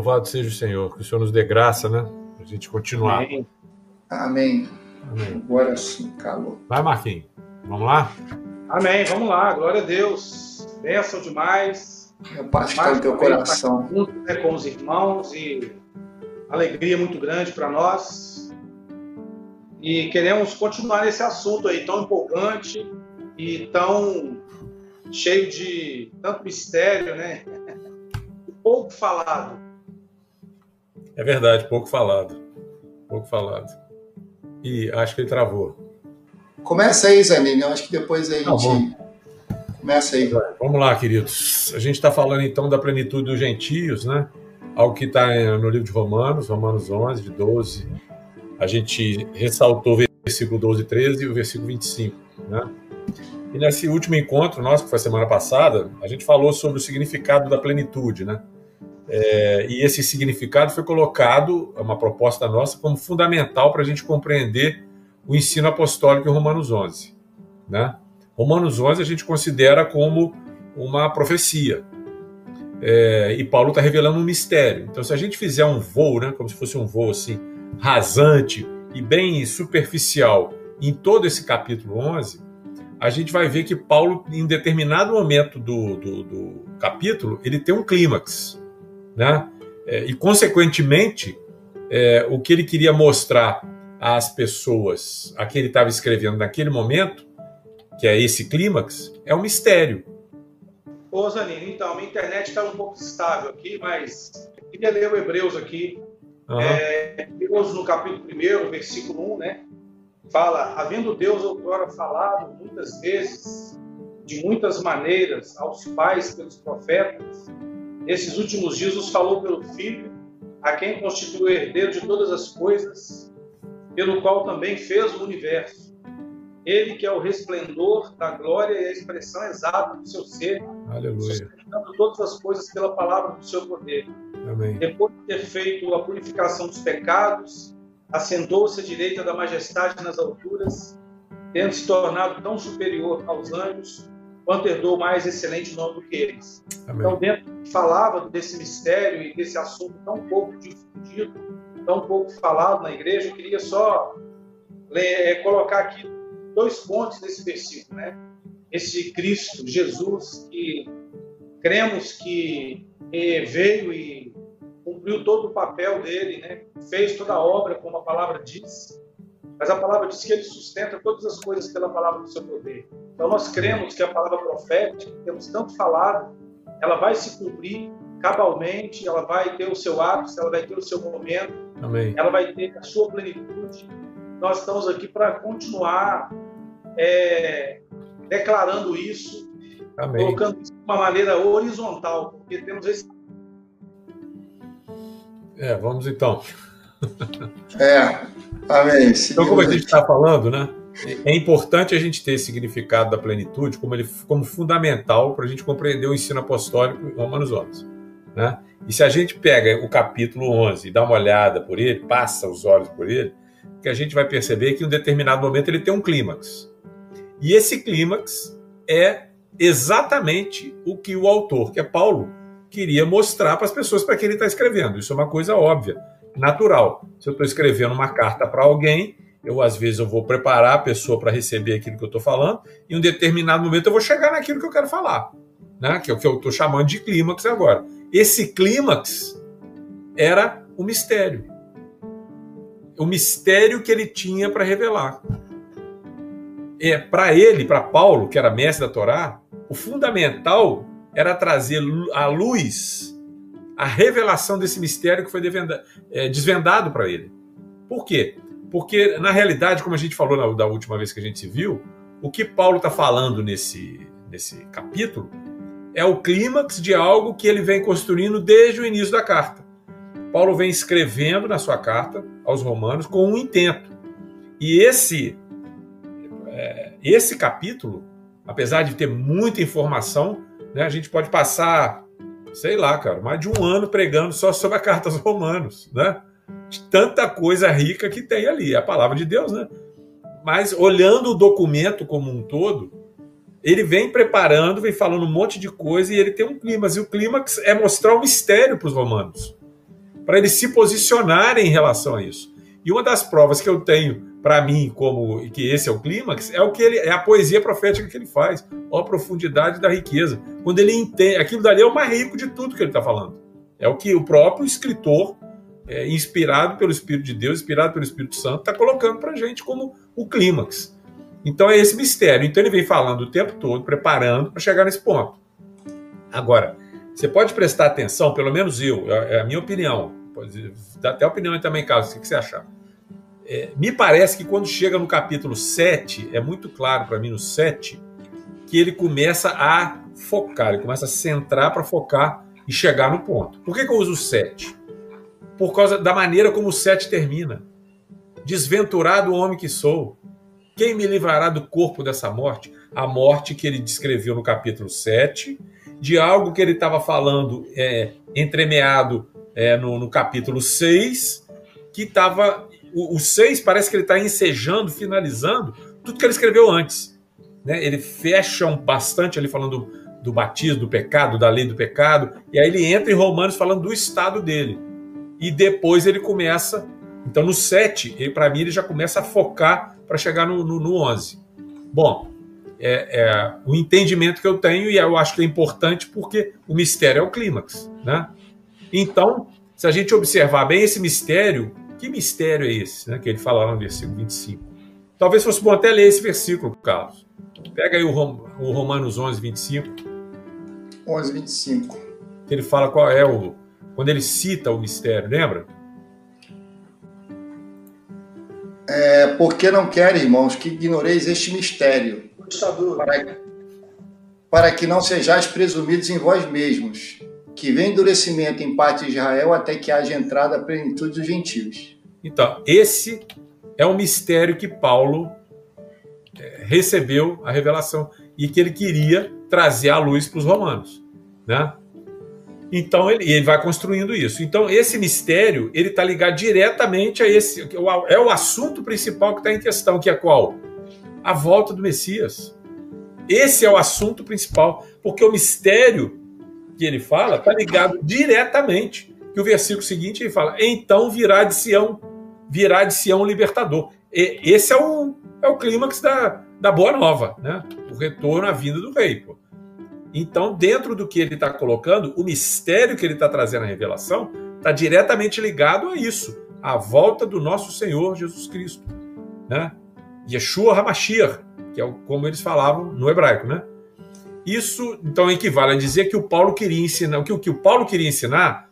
Louvado seja o Senhor, que o Senhor nos dê graça, né? Para a gente continuar. Amém. Amém. Amém. Agora sim, calou. Vai, Marquinhos. Vamos lá? Amém. Vamos lá. Glória a Deus. Bênção demais. A paz está no teu vez coração. junto, né, com os irmãos e alegria muito grande para nós. E queremos continuar nesse assunto aí tão empolgante e tão cheio de tanto mistério, né? Pouco falado. É verdade, pouco falado. Pouco falado. E acho que ele travou. Começa aí, Zanini. Eu acho que depois a Tá gente. Começa aí. Vamos lá, queridos. A gente está falando então da plenitude dos gentios, né? Algo que está no livro de Romanos, Romanos 11, de 12. A gente ressaltou o versículo 12 e 13 e o versículo 25, né? E nesse último encontro nosso, que foi semana passada, a gente falou sobre o significado da plenitude, né? É, e esse significado foi colocado, é uma proposta nossa, como fundamental para a gente compreender o ensino apostólico em Romanos 11, né? Romanos 11 a gente considera como uma profecia. É, e Paulo está revelando um mistério. Então, se a gente fizer um voo, né, como se fosse um voo assim, rasante e bem superficial em todo esse capítulo 11, a gente vai ver que Paulo, em determinado momento do, do, do capítulo, ele tem um clímax. Né? É, e, consequentemente, é, o que ele queria mostrar às pessoas, a que ele estava escrevendo naquele momento, que é esse clímax, é um mistério. Ô, Zanini, então, minha internet está um pouco estável aqui, mas eu queria ler o Hebreus aqui. Uhum. É, Hebreus, no capítulo 1, versículo 1, né? Fala, havendo Deus outrora falado muitas vezes, de muitas maneiras, aos pais pelos profetas, nesses últimos dias os falou pelo Filho, a quem constituiu herdeiro de todas as coisas, pelo qual também fez o universo. Ele que é o resplendor da glória e a expressão exata do seu ser, Aleluia. sustentando todas as coisas pela palavra do seu poder. Amém. Depois de ter feito a purificação dos pecados, assentou-se à direita da majestade nas alturas, tendo se tornado tão superior aos anjos, quanto herdou mais excelente nome do que eles. Amém. Então, dentro falava desse mistério e desse assunto tão pouco difundido, tão pouco falado na igreja, eu queria só é, colocar aqui dois pontos desse versículo, né? Esse Cristo, Jesus, que cremos que eh, veio e cumpriu todo o papel dele, né? Fez toda a obra, como a palavra diz. Mas a palavra diz que ele sustenta todas as coisas pela palavra do seu poder. Então nós cremos que a palavra profética, que temos tanto falado, ela vai se cumprir cabalmente, ela vai ter o seu ápice, ela vai ter o seu momento, Amém. ela vai ter a sua plenitude. Nós estamos aqui para continuar é, declarando isso, Amém. colocando isso de uma maneira horizontal, porque temos esse É, vamos então. É. Amém. Então, como a gente está falando, né? É importante a gente ter esse significado da plenitude como, ele, como fundamental para a gente compreender o ensino apostólico em Romanos 11. Né? E se a gente pega o capítulo 11 e dá uma olhada por ele, passa os olhos por ele, que a gente vai perceber que em um determinado momento ele tem um clímax. E esse clímax é exatamente o que o autor, que é Paulo, queria mostrar para as pessoas para quem ele está escrevendo. Isso é uma coisa óbvia, natural. Se eu estou escrevendo uma carta para alguém, eu às vezes eu vou preparar a pessoa para receber aquilo que eu estou falando, e em um determinado momento eu vou chegar naquilo que eu quero falar, né? que é o que eu estou chamando de clímax agora. Esse clímax era o mistério. O mistério que ele tinha para revelar. É, para ele, para Paulo, que era mestre da Torá, o fundamental era trazer à luz a revelação desse mistério que foi desvendado para ele. Por quê? Porque, na realidade, como a gente falou na, da última vez que a gente se viu, o que Paulo está falando nesse, nesse capítulo é o clímax de algo que ele vem construindo desde o início da carta. Paulo vem escrevendo na sua carta aos Romanos com um intento. E esse, é, esse capítulo, apesar de ter muita informação, né, a gente pode passar, sei lá, cara, mais de um ano pregando só sobre a carta aos Romanos, né? De tanta coisa rica que tem ali, é a palavra de Deus, né? Mas olhando o documento como um todo, ele vem preparando, vem falando um monte de coisa e ele tem um clímax. E o clímax é mostrar o mistério para os romanos. para eles se posicionarem em relação a isso. E uma das provas que eu tenho para mim como que esse é o clímax é o que ele é a poesia profética que ele faz, ó a profundidade da riqueza. Quando ele entende, aquilo dali é o mais rico de tudo que ele está falando. É o que o próprio escritor, é, inspirado pelo Espírito de Deus, inspirado pelo Espírito Santo, está colocando para a gente como o clímax. Então é esse mistério. Então ele vem falando o tempo todo, preparando para chegar nesse ponto. Agora, você pode prestar atenção, pelo menos eu, é, é a minha opinião, pode dar até opinião aí também, Carlos, o que você achar. É, me parece que quando chega no capítulo 7, é muito claro para mim no 7, que ele começa a focar, ele começa a centrar para focar e chegar no ponto. Por que, que eu uso o 7? Por causa da maneira como o 7 termina. Desventurado homem que sou, quem me livrará do corpo dessa morte? A morte que ele descreveu no capítulo 7 de algo que ele estava falando é, entremeado é, no, no, capítulo 6, que estava. O, o 6 parece que ele está ensejando, finalizando tudo que ele escreveu antes. Né? Ele fecha um, bastante ali falando do, batismo, do pecado, da lei do pecado, e aí ele entra em Romanos falando do estado dele. E depois ele começa. Então no 7, para mim, ele já começa a focar para chegar no, no, no 11. Bom, é, é, o entendimento que eu tenho, e eu acho que é importante porque o mistério é o clímax. Né? Então, se a gente observar bem esse mistério, que mistério é esse né, que ele fala lá no versículo 25? Talvez fosse bom até ler esse versículo, Carlos. Pega aí o, Rom, o Romanos 11, 25. 11, 25. Ele fala qual é o. Quando ele cita o mistério, lembra? É, porque não querem, irmãos, que ignoreis este mistério para, para que não sejais presumidos em vós mesmos, que vem endurecimento em parte de Israel até que haja entrada a plenitude dos gentios. Então, esse é o mistério que Paulo é, recebeu a revelação e que ele queria trazer à luz para os romanos, né? Então ele, ele, vai construindo isso. Então esse mistério ele está ligado diretamente a esse é o assunto principal que está em questão, que é qual? a volta do Messias. Esse é o assunto principal, porque o mistério que ele fala está ligado diretamente. Que o versículo seguinte ele fala: então virá de Sião, virá de Sião o libertador. E esse é o, é o clímax da, da boa nova, né? O retorno à vinda do rei. Pô. Então, dentro do que ele está colocando, o mistério que ele está trazendo à revelação está diretamente ligado a isso, a volta do nosso Senhor Jesus Cristo, né? Yeshua HaMashiach, que é como eles falavam no hebraico, né? Isso, então, equivale a dizer que o Paulo queria ensinar, o que, o que o Paulo queria ensinar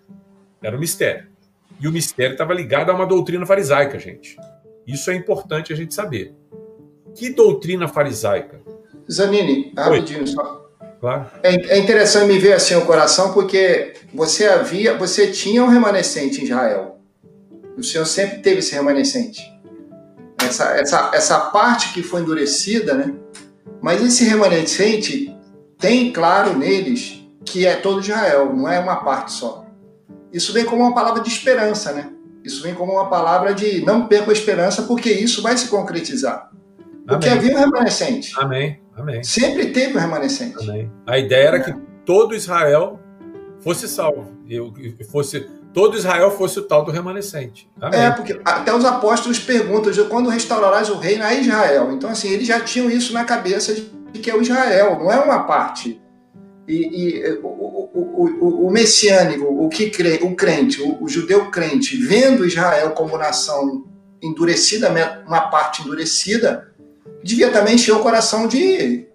era o mistério. E o mistério estava ligado a uma doutrina farisaica, gente. Isso é importante a gente saber. Que doutrina farisaica? Zanini, rapidinho só. Claro. É, é interessante me ver assim o coração, porque você havia, você tinha um remanescente em Israel. O Senhor sempre teve esse remanescente essa, essa, essa parte que foi endurecida, né? Mas esse remanescente tem claro neles que é todo Israel, não é uma parte só. Isso vem como uma palavra de esperança, né? Isso vem como uma palavra de não perca a esperança, porque isso vai se concretizar. Porque Amém. havia um remanescente. Amém. Amém. Sempre teve um remanescente. Amém. A ideia era é. que todo Israel fosse salvo, fosse todo Israel fosse o tal do remanescente. Amém. É, porque até os apóstolos perguntam, quando restaurarás o reino a Israel? Então, assim, eles já tinham isso na cabeça de que é o Israel, não é uma parte. E, e o, o, o, o, messiânico, o que crê, o crente, o, o, judeu crente, vendo Israel como nação endurecida, uma parte endurecida, devia também encher o coração de,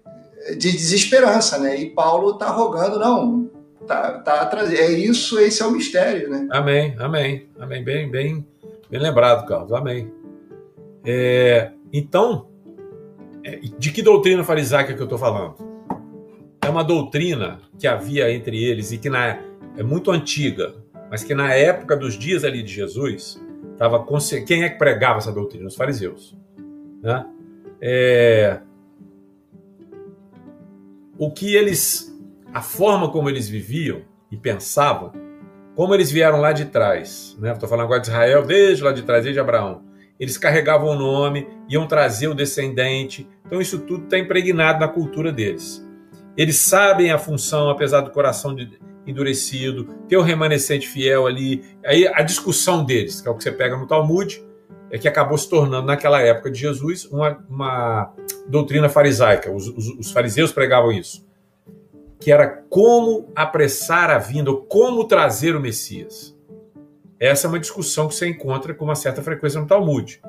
de desesperança, né? E Paulo está rogando, não, tá, tá. É isso, esse é o mistério, né? Amém, amém, amém. Bem, bem, bem lembrado, Carlos. Amém. É, então, é, de que doutrina farisaica que eu estou falando? É uma doutrina que havia entre eles e que na, é muito antiga, mas que na época dos dias ali de Jesus, tava quem é que pregava essa doutrina? Os fariseus. Né? É, o que eles a forma como eles viviam e pensavam, como eles vieram lá de trás, né? Estou falando agora de Israel, desde lá de trás, desde Abraão. Eles carregavam o nome, iam trazer o descendente. Então isso tudo está impregnado na cultura deles. Eles sabem a função, apesar do coração de, endurecido, ter o remanescente fiel ali. Aí a discussão deles, que é o que você pega no Talmud, é que acabou se tornando, naquela época de Jesus, uma, uma doutrina farisaica. Os, os, os, fariseus pregavam isso. Que era como apressar a vinda, ou como trazer o Messias. Essa é uma discussão que você encontra com uma certa frequência no Talmud.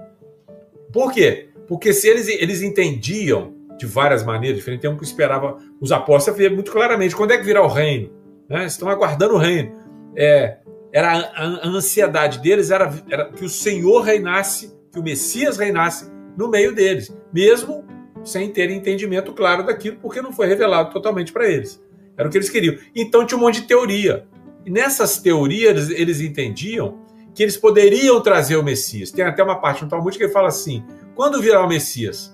Por quê? Porque se eles, eles entendiam de várias maneiras diferentes, tem um que esperava os apóstolos ver muito claramente quando é que virá o reino. Né? Estão aguardando o reino. É, era a, a, ansiedade deles era, era que o Senhor reinasse, que o Messias reinasse no meio deles, mesmo sem ter entendimento claro daquilo, porque não foi revelado totalmente para eles. Era o que eles queriam. Então tinha um monte de teoria. E nessas teorias eles entendiam que eles poderiam trazer o Messias. Tem até uma parte no Talmud que ele fala assim: quando virá o Messias?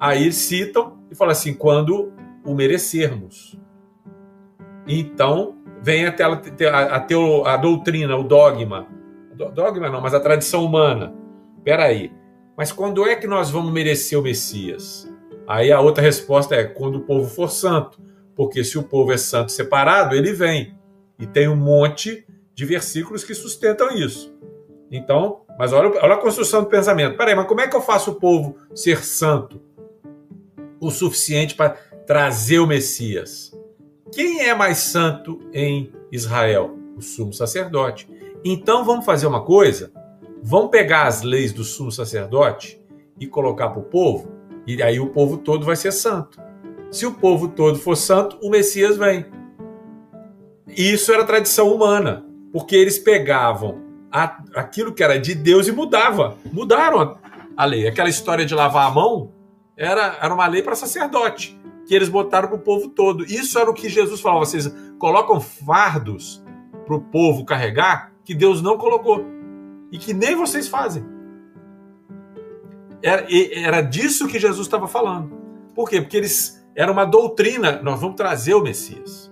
Aí eles citam e falam assim: quando o merecermos. Então vem até a, a, teo, a doutrina, o dogma. Dogma não, mas a tradição humana. Peraí. Mas quando é que nós vamos merecer o Messias? Aí a outra resposta é quando o povo for santo. Porque se o povo é santo separado, ele vem. E tem um monte de versículos que sustentam isso. Então, mas olha, olha a construção do pensamento. Peraí, mas como é que eu faço o povo ser santo o suficiente para trazer o Messias? Quem é mais santo em Israel? O sumo sacerdote. Então vamos fazer uma coisa? Vamos pegar as leis do sumo sacerdote e colocar para o povo, e aí o povo todo vai ser santo. Se o povo todo for santo, o Messias vem. Isso era tradição humana, porque eles pegavam a, aquilo que era de Deus e mudava. Mudaram a, a lei. Aquela história de lavar a mão era, era uma lei para sacerdote, que eles botaram para o povo todo. Isso era o que Jesus falava. Vocês colocam fardos para o povo carregar que Deus não colocou e que nem vocês fazem. Era, era disso que Jesus estava falando. Por quê? Porque eles era uma doutrina. Nós vamos trazer o Messias.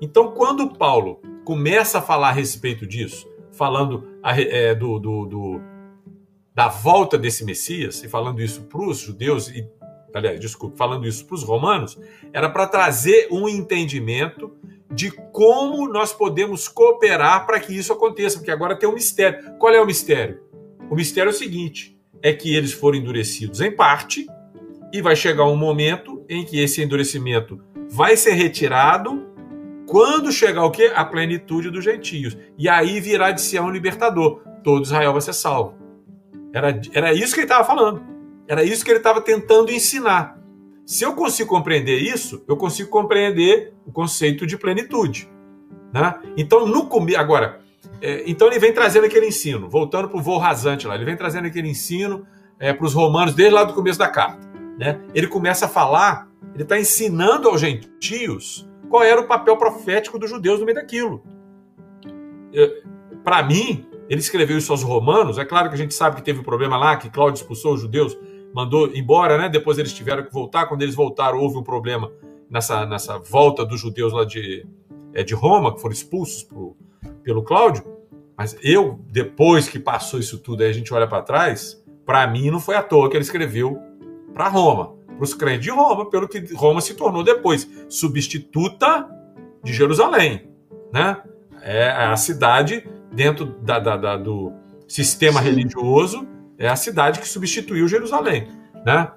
Então, quando Paulo começa a falar a respeito disso, falando é, do, do, do, da volta desse Messias, e falando isso para os judeus, e, aliás, desculpe, falando isso para os romanos, era para trazer um entendimento de como nós podemos cooperar para que isso aconteça, porque agora tem um mistério. Qual é o mistério? O mistério é o seguinte: é que eles foram endurecidos em parte, e vai chegar um momento em que esse endurecimento vai ser retirado quando chegar o quê? A plenitude dos gentios. E aí virá de Sião um libertador. Todo Israel vai ser salvo. Era, era isso que ele estava falando. Era isso que ele estava tentando ensinar. Se eu consigo compreender isso, eu consigo compreender o conceito de plenitude. Né? Então, no agora, é, então ele vem trazendo aquele ensino, voltando para o voo rasante lá, ele vem trazendo aquele ensino é, para os romanos desde lá do começo da carta. Né? Ele começa a falar, ele está ensinando aos gentios qual era o papel profético dos judeus no meio daquilo. Para mim, ele escreveu isso aos romanos. É claro que a gente sabe que teve um problema lá, que Cláudio expulsou os judeus, mandou embora, né? Depois eles tiveram que voltar. Quando eles voltaram, houve um problema nessa, nessa volta dos judeus lá de, é, de Roma, que foram expulsos pro, pelo Cláudio. Mas eu, depois que passou isso tudo, aí a gente olha para trás, para mim não foi à toa que ele escreveu para Roma para os crentes de Roma, pelo que Roma se tornou depois substituta de Jerusalém, né? É a cidade dentro da, da, da do sistema Sim. religioso é a cidade que substituiu Jerusalém, né?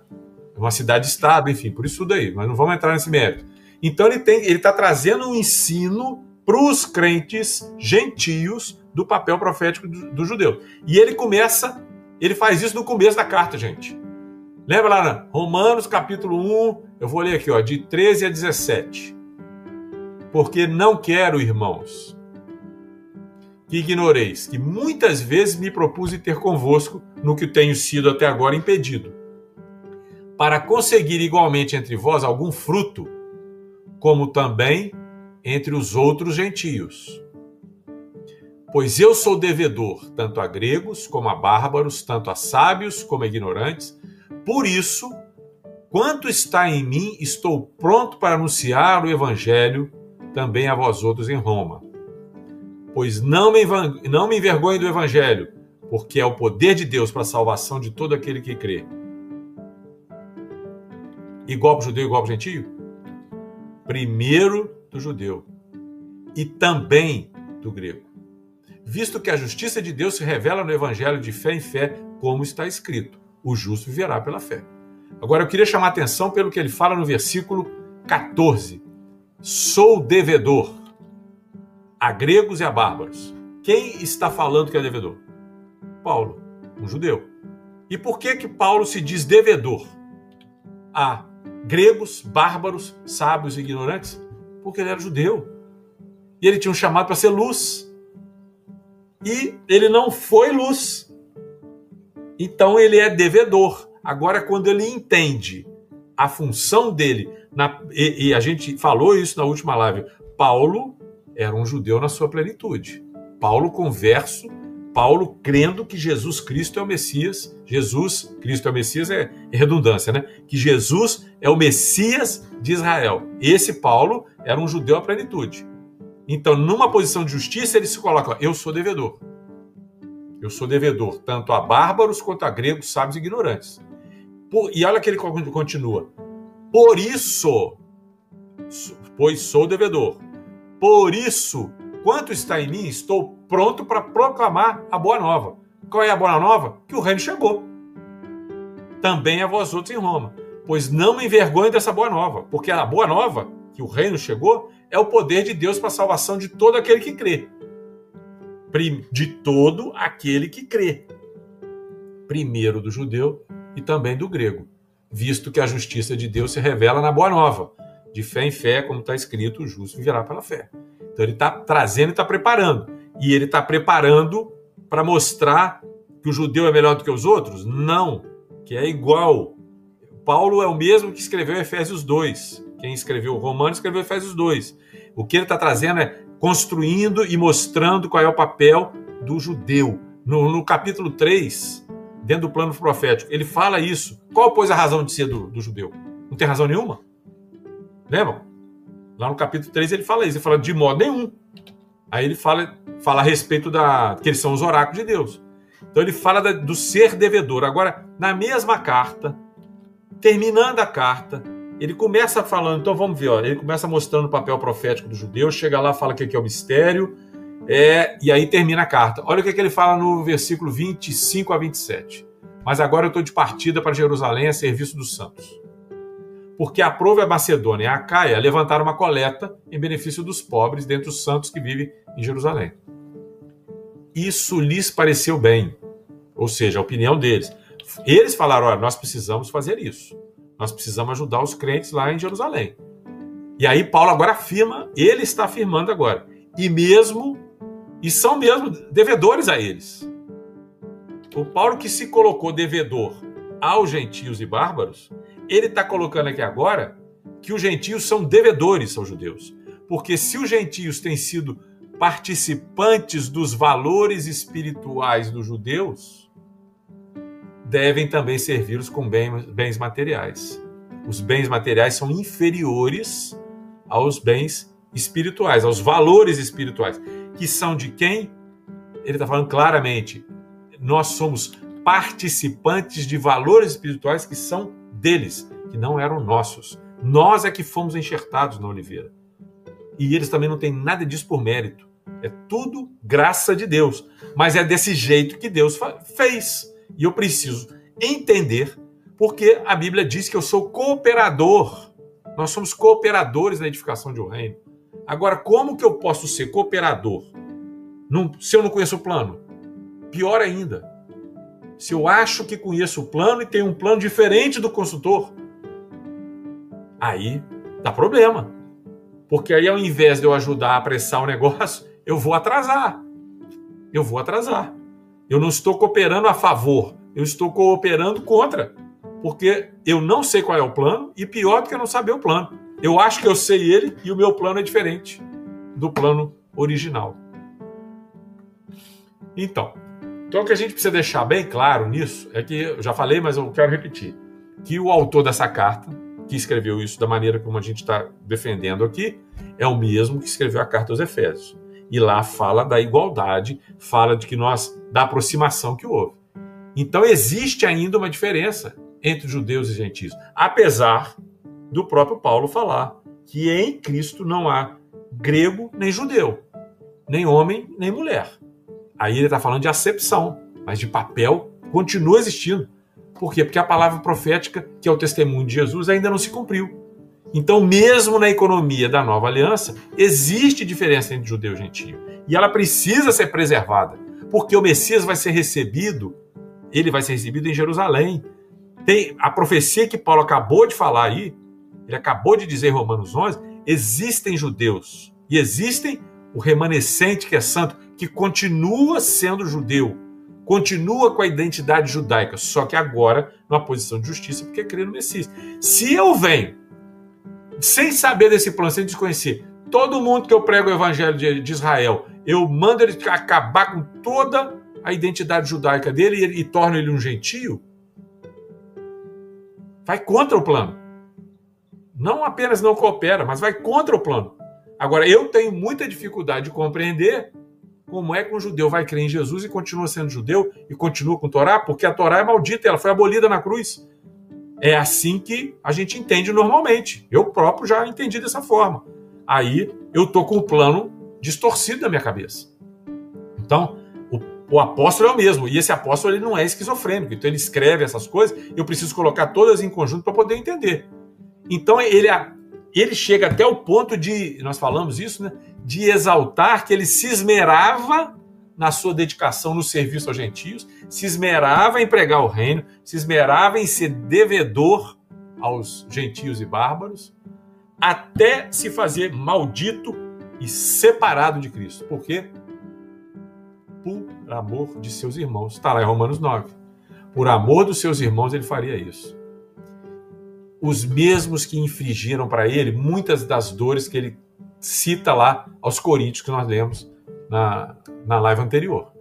É uma cidade-estado, enfim, por isso daí. Mas não vamos entrar nesse mérito. Então ele tem, ele está trazendo um ensino para os crentes gentios do papel profético do, do judeu. E ele começa, ele faz isso no começo da carta, gente. Lembra lá, Romanos capítulo 1, eu vou ler aqui, ó, de 13 a 17. Porque não quero, irmãos, que ignoreis que muitas vezes me propus ter convosco no que tenho sido até agora impedido, para conseguir igualmente entre vós algum fruto, como também entre os outros gentios. Pois eu sou devedor tanto a gregos como a bárbaros, tanto a sábios como a ignorantes, por isso, quanto está em mim, estou pronto para anunciar o evangelho também a vós outros em Roma. Pois não me, não me envergonhe do evangelho, porque é o poder de Deus para a salvação de todo aquele que crê. Igual para o judeu, igual para o gentio? Primeiro do judeu e também do grego. Visto que a justiça de Deus se revela no evangelho de fé em fé, como está escrito: o justo viverá pela fé. Agora eu queria chamar a atenção pelo que ele fala no versículo 14. Sou devedor a gregos e a bárbaros. Quem está falando que é devedor? Paulo, um judeu. E por que que Paulo se diz devedor a gregos, bárbaros, sábios e ignorantes? Porque ele era judeu. E ele tinha um chamado para ser luz. E ele não foi luz. Então ele é devedor. Agora, quando ele entende a função dele, na, e, e a gente falou isso na última live, Paulo era um judeu na sua plenitude. Paulo converso, Paulo crendo que Jesus Cristo é o Messias, Jesus, Cristo é o Messias é, redundância, né? Que Jesus é o Messias de Israel. Esse Paulo era um judeu à plenitude. Então, numa posição de justiça, ele se coloca, eu sou devedor. Eu sou devedor tanto a bárbaros quanto a gregos, sábios e ignorantes. Por, e olha que ele continua. Por isso, pois sou devedor. Por isso, quanto está em mim, estou pronto para proclamar a boa nova. Qual é a boa nova? Que o reino chegou. Também a vós outros em Roma. Pois não me envergonhe dessa boa nova, porque a boa nova, que o reino chegou, é o poder de Deus para a salvação de todo aquele que crê. De todo aquele que crê. Primeiro do judeu e também do grego, visto que a justiça de Deus se revela na boa nova de fé em fé, como está escrito, o justo virá pela fé. Então ele está trazendo e está preparando. E ele está preparando para mostrar que o judeu é melhor do que os outros? Não, que é igual. Paulo é o mesmo que escreveu Efésios 2. Quem escreveu Romanos escreveu Efésios 2. O que ele está trazendo é construindo e mostrando qual é o papel do judeu. No, no, capítulo 3, dentro do plano profético, ele fala isso. Qual, pois, a razão de ser do, do judeu? Não tem razão nenhuma? Lembram? Lá no capítulo 3 ele fala isso, ele fala de modo nenhum. Aí ele fala, fala a respeito da. que eles são os oráculos de Deus. Então ele fala da, do ser devedor. Agora, na mesma carta, terminando a carta, ele começa falando, então vamos ver, ó, ele começa mostrando o papel profético do judeu, chega lá, fala que aqui é o mistério, é, e aí termina a carta. Olha o que, é que ele fala no versículo 25 a 27. Mas agora eu estou de partida para Jerusalém a serviço dos santos porque aprove a Macedônia e a Caia levantar uma coleta em benefício dos pobres dentre os santos que vivem em Jerusalém. Isso lhes pareceu bem, ou seja, a opinião deles. Eles falaram: olha, nós precisamos fazer isso. Nós precisamos ajudar os crentes lá em Jerusalém. E aí Paulo agora afirma, ele está afirmando agora. E mesmo, e são mesmo devedores a eles. O Paulo que se colocou devedor aos gentios e bárbaros, ele está colocando aqui agora que os gentios são devedores aos judeus. Porque se os gentios têm sido participantes dos valores espirituais dos judeus, devem também servi-los com bens materiais. Os bens materiais são inferiores aos bens espirituais, aos valores espirituais, que são de quem? Ele está falando claramente. Nós somos participantes de valores espirituais que são deles, que não eram nossos. Nós é que fomos enxertados na oliveira. E eles também não têm nada disso por mérito. É tudo graça de Deus. Mas é desse jeito que Deus fez. E eu preciso entender, porque a Bíblia diz que eu sou cooperador. Nós somos cooperadores na edificação de um reino. Agora, como que eu posso ser cooperador se eu não conheço o plano? Pior ainda, se eu acho que conheço o plano e tenho um plano diferente do consultor, aí dá problema. Porque aí, ao invés de eu ajudar a apressar o negócio, eu vou atrasar. Eu vou atrasar. Eu não estou cooperando a favor, eu estou cooperando contra. Porque eu não sei qual é o plano e pior do que eu não saber o plano. Eu acho que eu sei ele e o meu plano é diferente do plano original. Então, então, o que a gente precisa deixar bem claro nisso é que, eu já falei, mas eu quero repetir, que o autor dessa carta, que escreveu isso da maneira como a gente está defendendo aqui, é o mesmo que escreveu a carta aos Efésios. E lá fala da igualdade, fala de que nós, da aproximação que houve. Então, existe ainda uma diferença entre judeus e gentios, apesar do próprio Paulo falar que em Cristo não há grego nem judeu, nem homem nem mulher. Aí ele está falando de acepção, mas de papel continua existindo. Por quê? Porque a palavra profética, que é o testemunho de Jesus, ainda não se cumpriu. Então, mesmo na economia da nova aliança, existe diferença entre judeu e gentio. E ela precisa ser preservada, porque o Messias vai ser recebido, ele vai ser recebido em Jerusalém. Tem a profecia que Paulo acabou de falar aí, ele acabou de dizer em Romanos 11, existem judeus e existem o remanescente que é santo, que continua sendo judeu, continua com a identidade judaica, só que agora numa posição de justiça porque crê no Messias. Se eu venho sem saber desse plano, sem desconhecer, todo mundo que eu prego o evangelho de, de Israel, eu mando ele acabar com toda a identidade judaica dele e, e torno ele um gentio, vai contra o plano. Não apenas não coopera, mas vai contra o plano. Agora, eu tenho muita dificuldade de compreender como é que um judeu vai crer em Jesus e continua sendo judeu e continua com Torá, porque a Torá é maldita, ela foi abolida na cruz. É assim que a gente entende normalmente. Eu próprio já entendi dessa forma. Aí eu tô com o plano distorcido na minha cabeça. Então, o, o, apóstolo é o mesmo, e esse apóstolo ele não é esquizofrênico, então ele escreve essas coisas, eu preciso colocar todas em conjunto para poder entender. Então ele, ele chega até o ponto de, nós falamos isso, né, de exaltar que ele se esmerava na sua dedicação no serviço aos gentios, se esmerava em pregar o reino, se esmerava em ser devedor aos gentios e bárbaros, até se fazer maldito e separado de Cristo. Por quê? Por amor de seus irmãos. Está lá em Romanos 9. Por amor dos seus irmãos, ele faria isso. Os mesmos que infligiram para ele muitas das dores que ele cita lá aos Coríntios, que nós lemos na, na live anterior,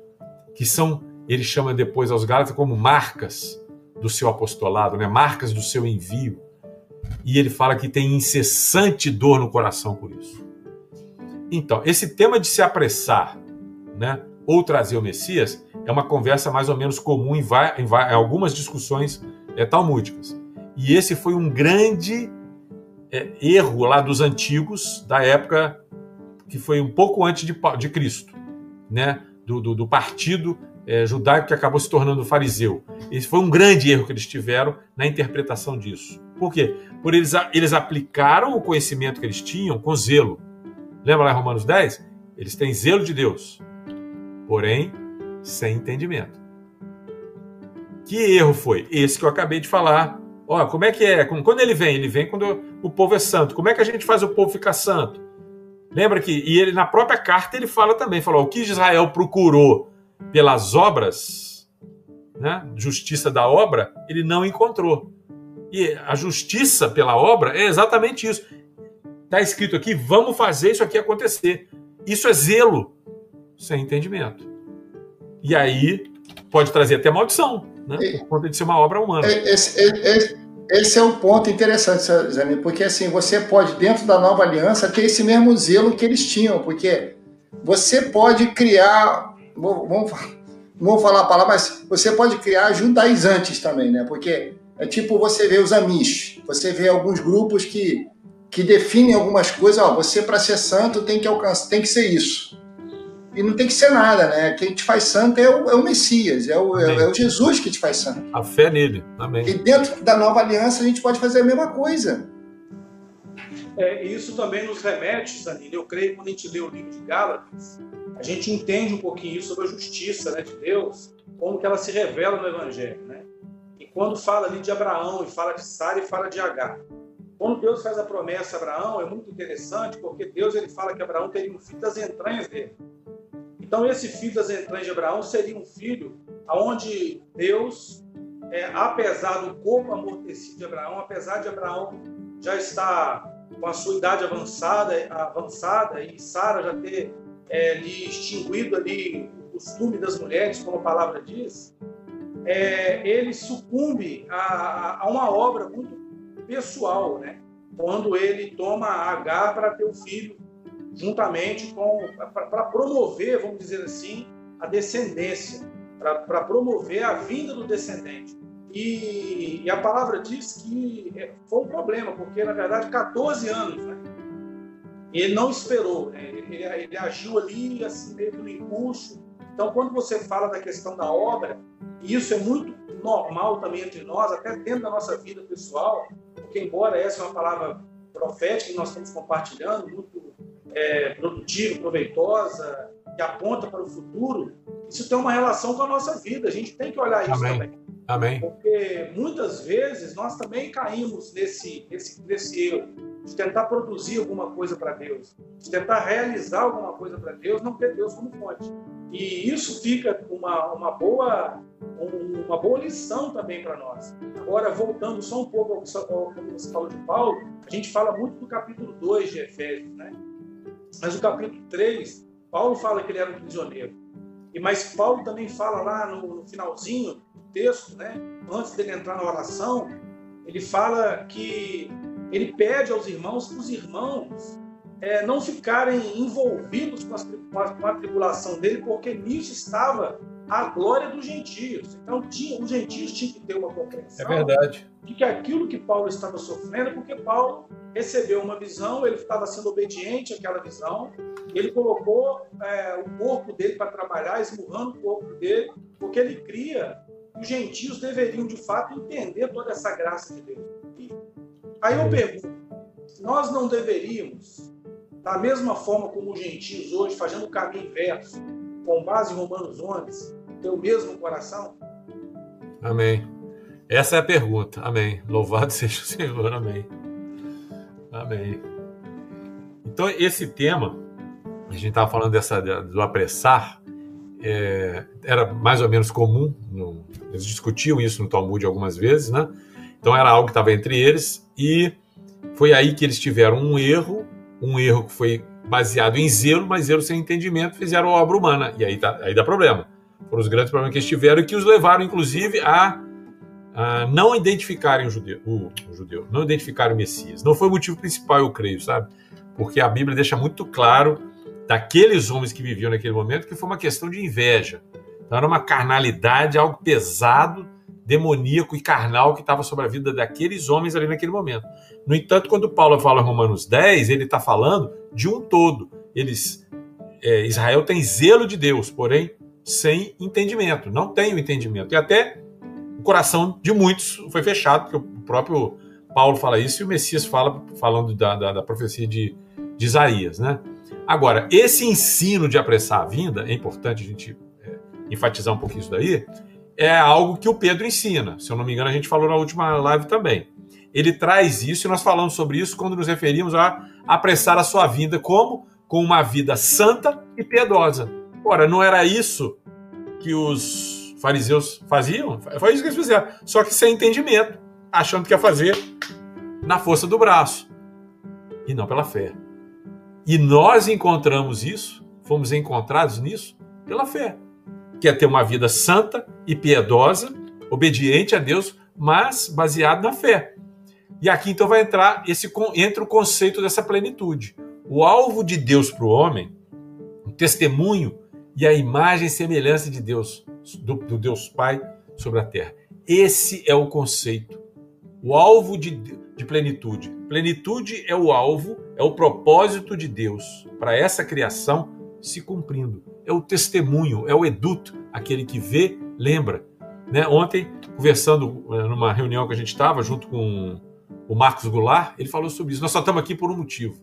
que são, ele chama depois aos Gálatas como marcas do seu apostolado, né? marcas do seu envio. E ele fala que tem incessante dor no coração por isso. Então, esse tema de se apressar, né, ou trazer o Messias, é uma conversa mais ou menos comum em, em, em algumas discussões é, talmúdicas. E esse foi um grande é, erro lá dos antigos, da época que foi um pouco antes de, de Cristo, né? do, do, do partido é, judaico que acabou se tornando fariseu. Esse foi um grande erro que eles tiveram na interpretação disso. Por quê? Por eles, eles aplicaram o conhecimento que eles tinham com zelo. Lembra lá em Romanos 10? Eles têm zelo de Deus, porém sem entendimento. Que erro foi? Esse que eu acabei de falar. Ó, como é que é? Quando ele vem? Ele vem quando o povo é santo. Como é que a gente faz o povo ficar santo? Lembra que, e ele na própria carta ele fala também, falou, o que Israel procurou pelas obras, né, justiça da obra, ele não encontrou. E a justiça pela obra é exatamente isso. Está escrito aqui, vamos fazer isso aqui acontecer. Isso é zelo, sem entendimento. E aí pode trazer até maldição, né, por conta de ser uma obra humana. Esse, esse, esse é um ponto interessante, Zane, porque assim, você pode, dentro da nova aliança, ter esse mesmo zelo que eles tinham, porque você pode criar, vamos, vamos falar a palavra, mas você pode criar judaizantes também, né? Porque é tipo você vê os amish, você vê alguns grupos que, que definem algumas coisas, ó, você para ser santo tem que alcançar, tem que ser isso e não tem que ser nada, né? Quem te faz santo é o, é o Messias, é o, é, é o, Jesus que te faz santo. A fé nele, amém. E dentro da nova aliança a gente pode fazer a mesma coisa. É, isso também nos remete, Zanini, eu creio, quando a gente lê o livro de Gálatas, a gente entende um pouquinho sobre a justiça né, de Deus, como que ela se revela no Evangelho. Né? E quando fala ali de Abraão, e fala de Sara, e fala de Agar. Quando Deus faz a promessa a Abraão, é muito interessante, porque Deus ele fala que Abraão teria um filho das entranhas dele. Então, esse filho das entranhas de Abraão seria um filho aonde Deus, é, apesar do corpo amortecido de Abraão, apesar de Abraão já estar com a sua idade avançada, avançada e Sara já ter é, lhe extinguido ali o costume das mulheres, como a palavra diz, é, ele sucumbe a, a, uma obra muito pessoal, né? Quando ele toma H para ter o filho juntamente com para promover, vamos dizer assim, a descendência, para promover a vinda do descendente. E, e, a palavra diz que é, foi um problema, porque na verdade 14 anos, né? Ele não esperou, né? ele, ele, agiu ali assim meio que no impulso. Então, quando você fala da questão da obra, e isso é muito normal também entre nós, até dentro da nossa vida pessoal, porque embora essa é uma palavra profética que nós estamos compartilhando, muito é, produtiva, proveitosa, que aponta para o futuro, isso tem uma relação com a nossa vida. A gente tem que olhar isso Amém. também. Amém. Porque muitas vezes nós também caímos nesse, nesse, nesse erro de tentar produzir alguma coisa para Deus, de tentar realizar alguma coisa para Deus, não ter Deus como fonte. E isso fica uma, uma, boa, uma boa lição também para nós. Agora, voltando só um pouco ao que você falou de Paulo, a gente fala muito do capítulo 2 de Efésios, né? Mas o capítulo 3, Paulo fala que ele era um prisioneiro. E mas Paulo também fala lá no, no finalzinho do texto, né? Antes dele entrar na oração, ele fala que ele pede aos irmãos que os irmãos é, não ficarem envolvidos com, as, com, a, com, a, tribulação dele, porque nisso estava a glória dos gentios. Então, tinha, os gentios tinham que ter uma compreensão é verdade. de que aquilo que Paulo estava sofrendo, porque Paulo recebeu uma visão, ele estava sendo obediente àquela visão, ele colocou é, o corpo dele para trabalhar, esmurrando o corpo dele, porque ele cria que os gentios deveriam de fato entender toda essa graça de Deus. E aí eu pergunto, nós não deveríamos, da mesma forma como os gentios hoje, fazendo o caminho inverso, com base em Romanos 11, ter o mesmo coração? Amém. Essa é a pergunta. Amém. Louvado seja o Senhor. Amém. Amém. Então, esse tema, a gente estava falando dessa, do apressar, é, era mais ou menos comum, no, eles discutiam isso no Talmud algumas vezes, né? Então, era algo que estava entre eles, e foi aí que eles tiveram um erro, um erro que foi baseado em zelo, mas zelo sem entendimento, fizeram a obra humana, e aí, tá, aí dá problema. Foram os grandes problemas que eles tiveram e que os levaram, inclusive, a uh, não identificarem o judeu, o, o, judeu, não identificarem o Messias. Não foi o motivo principal, eu creio, sabe? Porque a Bíblia deixa muito claro daqueles homens que viviam naquele momento que foi uma questão de inveja. Então era uma carnalidade, algo pesado, demoníaco e carnal que estava sobre a vida daqueles homens ali naquele momento. No entanto, quando Paulo fala Romanos 10, ele está falando de um todo. Eles, é, Israel tem zelo de Deus, porém sem entendimento, não tem o entendimento. E até coração de muitos foi fechado, porque o próprio Paulo fala isso e o Messias fala, falando da, da, da profecia de, de, Isaías. Né? Agora, esse ensino de apressar a vinda, é importante a gente é, enfatizar um pouquinho isso daí, é algo que o Pedro ensina. Se eu não me engano, a gente falou na última live também. Ele traz isso e nós falamos sobre isso quando nos referimos a apressar a sua vinda, como? Com uma vida santa e piedosa. Ora, não era isso que os fariseus faziam, foi isso que eles fizeram. Só que sem entendimento, achando que ia fazer na força do braço e não pela fé. E nós encontramos isso, fomos encontrados nisso pela fé, que é ter uma vida santa e piedosa, obediente a Deus, mas baseado na fé. E aqui então vai entrar esse entra o conceito dessa plenitude. O alvo de Deus para o homem, o testemunho e a imagem e semelhança de Deus do, do Deus Pai sobre a terra. Esse é o conceito, o alvo de, de plenitude. Plenitude é o alvo, é o propósito de Deus para essa criação se cumprindo. É o testemunho, é o eduto, aquele que vê, lembra. Né? Ontem, conversando eh, numa reunião que a gente estava, junto com o Marcos Goulart, ele falou sobre isso. Nós só estamos aqui por um motivo: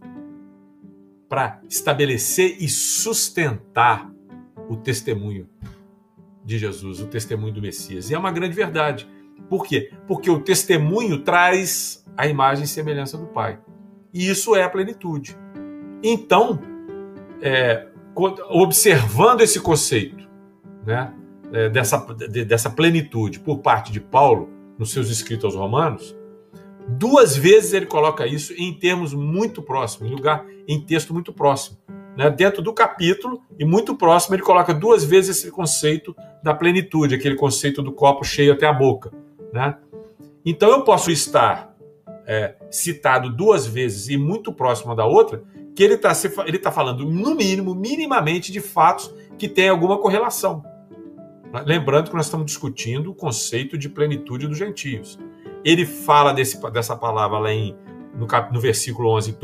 para estabelecer e sustentar o testemunho de Jesus, o testemunho do Messias. E é uma grande verdade. Por quê? Porque o testemunho traz a imagem e semelhança do Pai. E isso é a plenitude. Então, é, observando esse conceito né, é, dessa, de, dessa plenitude por parte de Paulo nos seus escritos aos Romanos, duas vezes ele coloca isso em termos muito próximos, em lugar, em texto muito próximo. Né? Dentro do capítulo, e muito próximo, ele coloca duas vezes esse conceito da plenitude, aquele conceito do copo cheio até a boca. Né? Então eu posso estar é, citado duas vezes e muito próximo da outra, que ele está ele tá falando, no mínimo, minimamente, de fatos que têm alguma correlação. Lembrando que nós estamos discutindo o conceito de plenitude dos gentios. Ele fala desse, dessa palavra lá em, no, no versículo 11,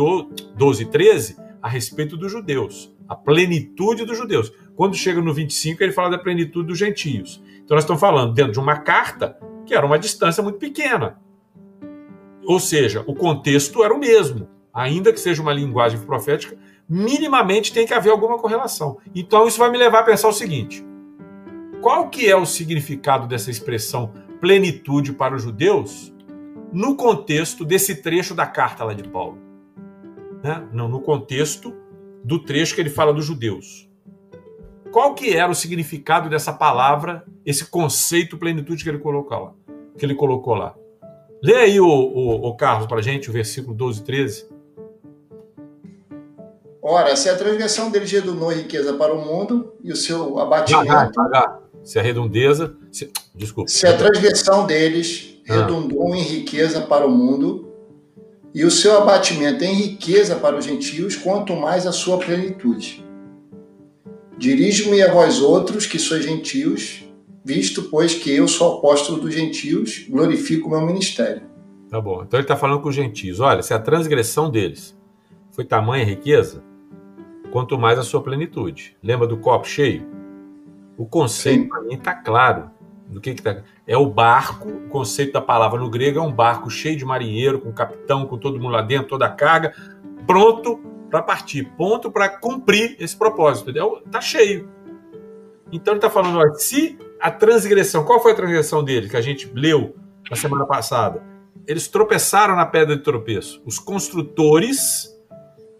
12 e 13, a respeito dos judeus, a plenitude dos judeus. Quando chega no 25, ele fala da plenitude dos gentios. Então nós estamos falando dentro de uma carta que era uma distância muito pequena. Ou seja, o contexto era o mesmo. Ainda que seja uma linguagem profética, minimamente tem que haver alguma correlação. Então isso vai me levar a pensar o seguinte: qual que é o significado dessa expressão plenitude para os judeus no contexto desse trecho da carta lá de Paulo? Né? Não, no contexto do trecho que ele fala dos judeus. Qual que era o significado dessa palavra, esse conceito plenitude que ele colocou lá? Que ele colocou lá. Lê aí, o, o, o Carlos, para a gente, o versículo 12 e 13. Ora, se a transgressão redundou em riqueza para o mundo e o seu abatimento. Se a redondeza. Se, desculpa. Se a transgressão deles ah. redundou em riqueza para o mundo e o seu abatimento em riqueza para os gentios, quanto mais a sua plenitude. Dirijo-me a vós outros, que sois gentios, visto, pois, que eu sou apóstolo dos gentios, glorifico o meu ministério. Tá bom. Então ele está falando com os gentios. Olha, se a transgressão deles foi tamanha riqueza, quanto mais a sua plenitude. Lembra do copo cheio? O conceito para mim está claro. Do que, que tá... É o barco, o conceito da palavra no grego é um barco cheio de marinheiro, com capitão, com todo mundo lá dentro, toda a carga, pronto para partir, ponto para cumprir esse propósito. Entendeu? Tá cheio. Então ele está falando, olha, se a transgressão, qual foi a transgressão dele que a gente leu na semana passada? Eles tropeçaram na pedra de tropeço. Os construtores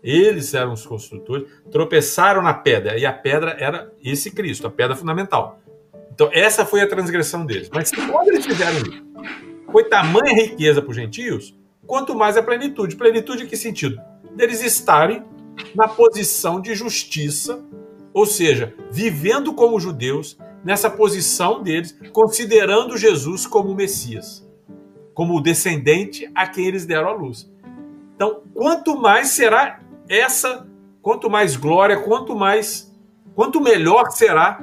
eles eram os construtores, tropeçaram na pedra, e a pedra era esse Cristo, a pedra fundamental. Então, essa foi a transgressão deles. Mas quando eles fizeram isso, foi tamanha riqueza para os gentios, quanto mais a plenitude. Plenitude em que sentido? Deles estarem na posição de justiça, ou seja, vivendo como judeus, nessa posição deles, considerando Jesus como o Messias, como o descendente a quem eles deram a luz. Então, quanto mais será essa, quanto mais glória, quanto mais, quanto melhor será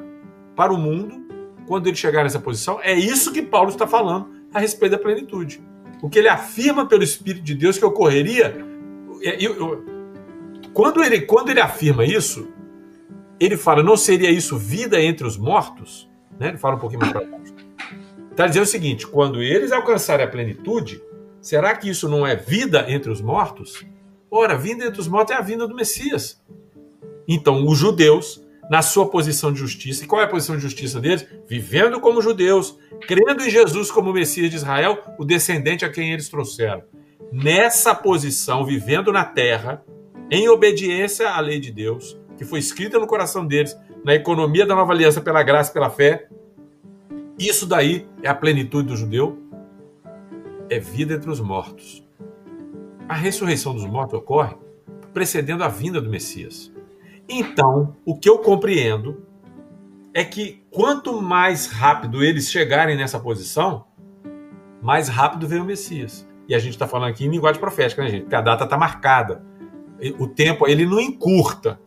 para o mundo quando ele chegar nessa posição. É isso que Paulo está falando a respeito da plenitude. O que ele afirma pelo Espírito de Deus que ocorreria. Eu, eu, quando, ele, quando ele afirma isso, ele fala, não seria isso vida entre os mortos? Né? Ele fala um pouquinho mais para baixo. Está dizendo o seguinte: quando eles alcançarem a plenitude, será que isso não é vida entre os mortos? Ora, a vinda entre os mortos é a vinda do Messias. Então, os judeus, na sua posição de justiça, e qual é a posição de justiça deles? Vivendo como judeus, crendo em Jesus como Messias de Israel, o descendente a quem eles trouxeram. Nessa posição, vivendo na terra, em obediência à lei de Deus, que foi escrita no coração deles, na economia da nova aliança pela graça e pela fé, isso daí é a plenitude do judeu, é vida entre os mortos. A ressurreição dos mortos ocorre precedendo a vinda do Messias. Então, o que eu compreendo é que quanto mais rápido eles chegarem nessa posição, mais rápido vem o Messias. E a gente está falando aqui em linguagem profética, né, gente? Porque a data está marcada. O tempo, ele não encurta.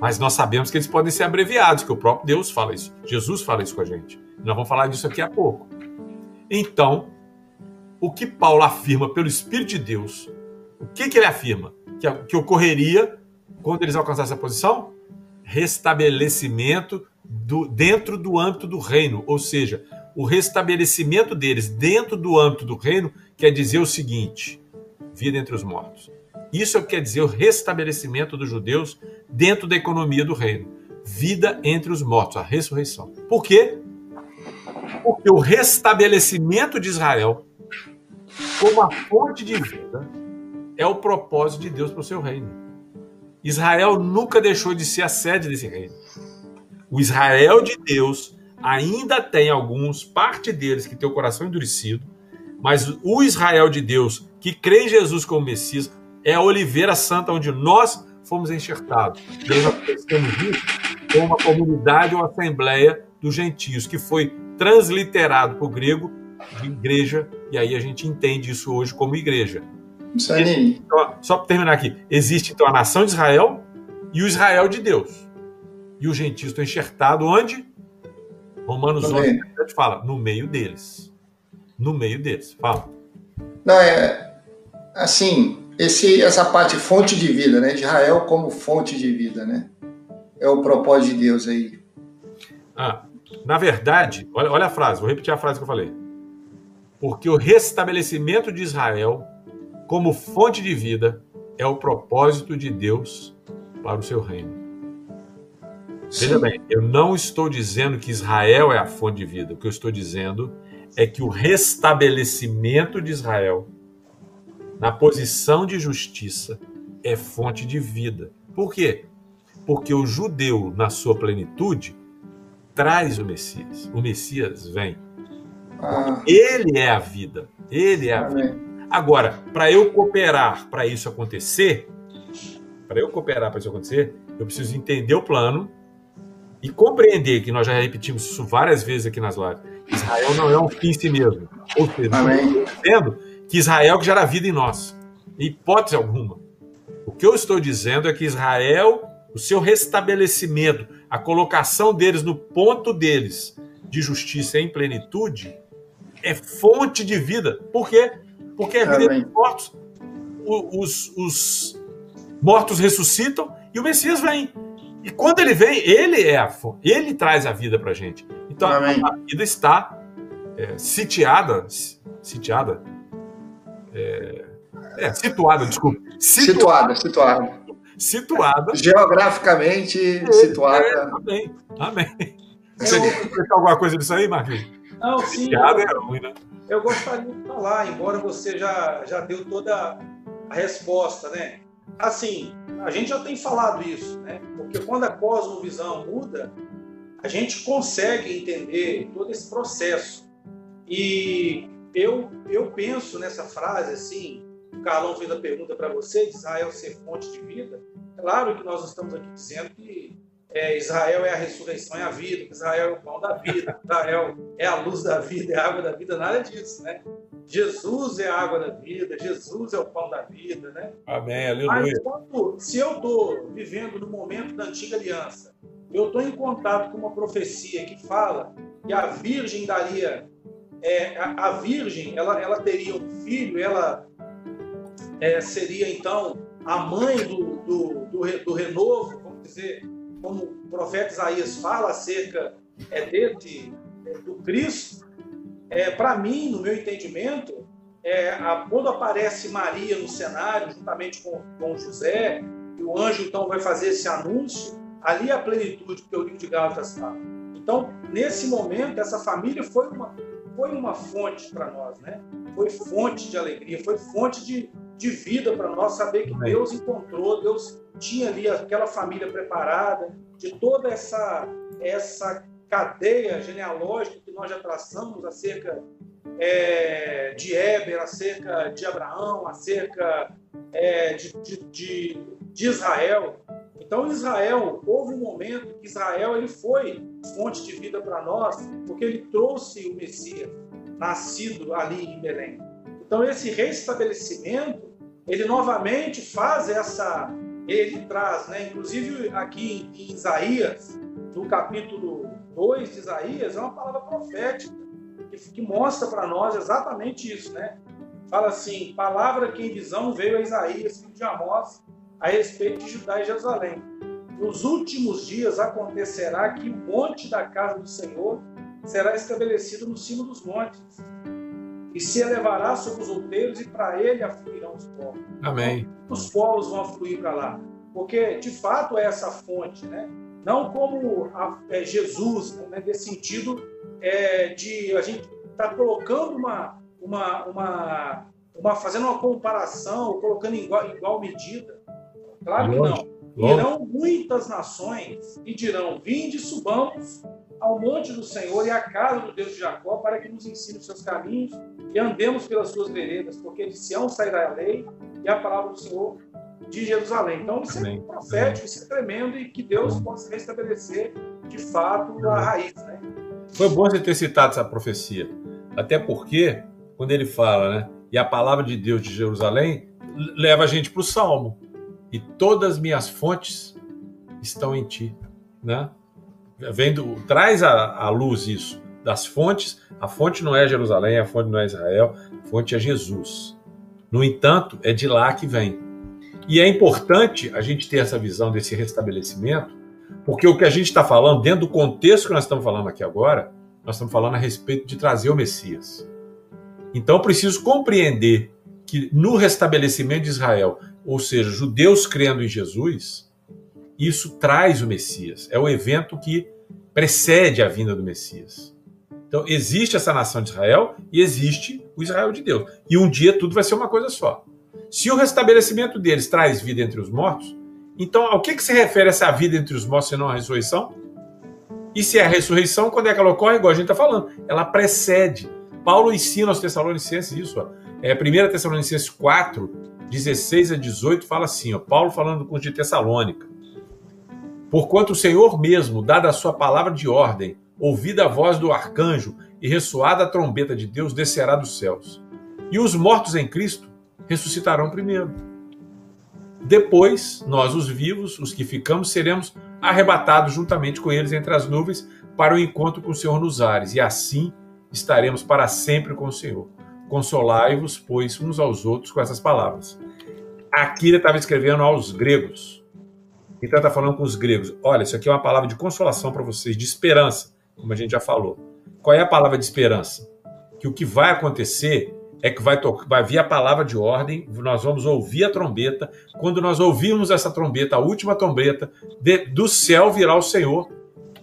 Mas nós sabemos que eles podem ser abreviados, que o próprio Deus fala isso. Jesus fala isso com a gente. Nós vamos falar disso aqui a pouco. Então, o que Paulo afirma pelo Espírito de Deus, o que, que ele afirma? Que, que ocorreria quando eles alcançassem essa posição? Restabelecimento do, dentro do âmbito do reino, ou seja, o restabelecimento deles dentro do âmbito do reino quer dizer o seguinte: vida entre os mortos. Isso é quer dizer o restabelecimento dos judeus dentro da economia do reino. Vida entre os mortos, a ressurreição. Por quê? Porque o restabelecimento de Israel como a fonte de vida é o propósito de Deus para o seu reino. Israel nunca deixou de ser a sede desse reino. O Israel de Deus ainda tem alguns, parte deles, que tem o coração endurecido, mas o Israel de Deus, que crê em Jesus como Messias, é a oliveira santa onde nós fomos enxertados. Nós temos isso uma comunidade ou assembleia dos gentios, que foi transliterado para o grego de igreja, e aí a gente entende isso hoje como igreja. Isso aí. Então, só para terminar aqui, existe então a nação de Israel e o Israel de Deus. E os gentios estão enxertados onde? Romanos 11 fala, no meio deles. No meio deles. Fala. Não, é assim, esse, essa parte fonte de vida, né? Israel como fonte de vida, né? É o propósito de Deus aí. Ah, na verdade, olha, olha a frase, vou repetir a frase que eu falei. Porque o restabelecimento de Israel como fonte de vida é o propósito de Deus para o seu reino. Sim. Veja bem, eu não estou dizendo que Israel é a fonte de vida. O que eu estou dizendo é que o restabelecimento de Israel na posição de justiça é fonte de vida. Por quê? Porque o judeu, na sua plenitude, traz o Messias. O Messias vem. Ah. Ele é a vida. Ele é a Amém. vida. Agora, para eu cooperar para isso acontecer, para eu cooperar para isso acontecer, eu preciso entender o plano e compreender que nós já repetimos isso várias vezes aqui nas lives. Israel não é um fim em si mesmo. Ou seja, entendendo que Israel que gera vida em nós. Em hipótese alguma. O que eu estou dizendo é que Israel, o seu restabelecimento, a colocação deles no ponto deles de justiça em plenitude, é fonte de vida. Por quê? Porque a vida dos mortos. Os, os mortos ressuscitam e o Messias vem. E quando ele vem, ele é a ele traz a vida para gente. Então Amém. a vida está é, sitiada, sitiada, é, é, situada, desculpa. Situada, situada. Situada. Geograficamente é, situada. É, amém. Amém. Você quer alguma coisa disso aí, Marquinhos? Não, sim. Sitiada é ruim, né? Eu gostaria de falar, embora você já, já deu toda a resposta, né? Assim, a gente já tem falado isso, né? Porque quando a cosmovisão muda, a gente consegue entender todo esse processo. E eu, eu penso nessa frase assim, o Carlão fez a pergunta para você, Israel ser fonte de vida. Claro que nós estamos aqui dizendo que é, Israel é a ressurreição e a vida, Israel é o pão da vida, Israel é a luz da vida, é a água da vida, nada disso, né? Jesus é a água da vida, Jesus é o pão da vida, né? Amém, aleluia. Mas quando, se eu estou vivendo no momento da antiga aliança, eu estou em contato com uma profecia que fala que a virgem daria, é, a, a, virgem, ela, ela teria um filho, ela é, seria então a mãe do, do, do, do renovo, vamos dizer, como o profeta Isaías fala acerca é, dele, é, do Cristo, é, para mim, no meu entendimento, é, a, quando aparece Maria no cenário, juntamente com, com José, e o anjo então vai fazer esse anúncio, ali é a plenitude que o livro de Gálatas fala. Então, nesse momento, essa família foi uma, foi uma fonte para nós, né? Foi fonte de alegria, foi fonte de, de vida para nós saber que Deus encontrou, Deus tinha ali aquela família preparada, de toda essa, essa cadeia genealógica que nós já traçamos acerca é, de Éber, acerca de Abraão, acerca é, de, de, de, de, Israel. Então, Israel, houve um momento que Israel ele foi fonte de vida para nós, porque ele trouxe o Messias, nascido ali em Belém. Então, esse restabelecimento, ele novamente faz essa. Ele traz, né? inclusive aqui em Isaías, no capítulo 2 de Isaías é uma palavra profética que, que mostra para nós exatamente isso, né? Fala assim: palavra que em visão veio a Isaías, filho de Amós, a respeito de Judá e Jerusalém. Nos últimos dias acontecerá que o monte da casa do Senhor será estabelecido no cimo dos montes e se elevará sobre os outeiros e para ele afluirão os povos. Amém. Os povos vão afluir para lá, porque de fato é essa fonte, né? não como a, é, Jesus, né, nesse sentido é, de a gente estar tá colocando uma, uma, uma, uma, fazendo uma comparação, colocando em igual, igual medida. Claro que não. Irão muitas nações e dirão: Vinde, subamos ao monte do Senhor e à casa do Deus de Jacó, para que nos ensine os seus caminhos e andemos pelas suas veredas, porque de Sião sairá a lei e a palavra do Senhor de Jerusalém. Então, isso Amém. é profético, isso é tremendo e que Deus possa restabelecer de fato a raiz. Né? Foi bom você ter citado essa profecia, até porque, quando ele fala, né, e a palavra de Deus de Jerusalém, leva a gente para o Salmo. E todas as minhas fontes estão em ti. Né? Vendo, traz à luz isso das fontes. A fonte não é Jerusalém, a fonte não é Israel, a fonte é Jesus. No entanto, é de lá que vem. E é importante a gente ter essa visão desse restabelecimento, porque o que a gente está falando, dentro do contexto que nós estamos falando aqui agora, nós estamos falando a respeito de trazer o Messias. Então, eu preciso compreender que no restabelecimento de Israel, ou seja, judeus crendo em Jesus, isso traz o Messias. É o evento que precede a vinda do Messias. Então, existe essa nação de Israel e existe o Israel de Deus. E um dia tudo vai ser uma coisa só. Se o restabelecimento deles traz vida entre os mortos, então ao que, que se refere essa vida entre os mortos e não a ressurreição? E se é a ressurreição, quando é que ela ocorre? Igual a gente está falando, ela precede. Paulo ensina aos Tessalonicenses isso. Ó. É, 1 Tessalonicenses 4, 16 a 18, fala assim: ó, Paulo falando com os de Tessalônica. Porquanto o Senhor mesmo, dada a sua palavra de ordem, ouvida a voz do arcanjo e ressoada a trombeta de Deus, descerá dos céus. E os mortos em Cristo ressuscitarão primeiro. Depois, nós, os vivos, os que ficamos, seremos arrebatados juntamente com eles entre as nuvens para o encontro com o Senhor nos ares, e assim estaremos para sempre com o Senhor. Consolai-vos, pois, uns aos outros com essas palavras. Aqui ele estava escrevendo aos gregos. Então está falando com os gregos. Olha, isso aqui é uma palavra de consolação para vocês, de esperança como a gente já falou. Qual é a palavra de esperança? Que o que vai acontecer é que vai, vai vir a palavra de ordem, nós vamos ouvir a trombeta. Quando nós ouvirmos essa trombeta, a última trombeta, de, do céu virá o Senhor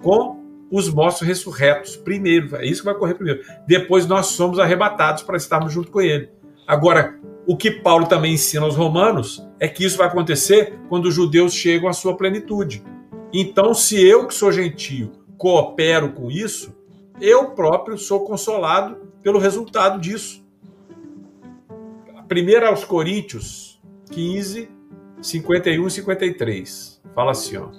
com os mortos ressurretos. Primeiro, é isso que vai ocorrer primeiro. Depois nós somos arrebatados para estarmos junto com Ele. Agora, o que Paulo também ensina aos romanos é que isso vai acontecer quando os judeus chegam à sua plenitude. Então, se eu que sou gentio coopero com isso, eu próprio sou consolado pelo resultado disso. Primeiro aos Coríntios 15, 51 e 53. Fala assim, ó.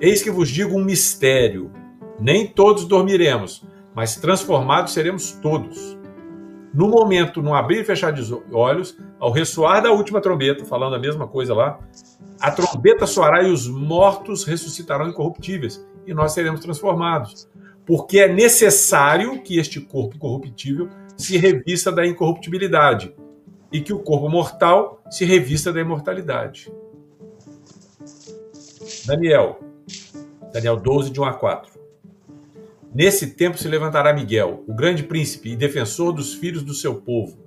Eis que vos digo um mistério. Nem todos dormiremos, mas transformados seremos todos. No momento, no abrir e fechar de olhos, ao ressoar da última trombeta, falando a mesma coisa lá, a trombeta soará e os mortos ressuscitarão incorruptíveis, e nós seremos transformados. Porque é necessário que este corpo corruptível se revista da incorruptibilidade e que o corpo mortal se revista da imortalidade. Daniel, Daniel 12, de 1 a 4. Nesse tempo se levantará Miguel, o grande príncipe e defensor dos filhos do seu povo.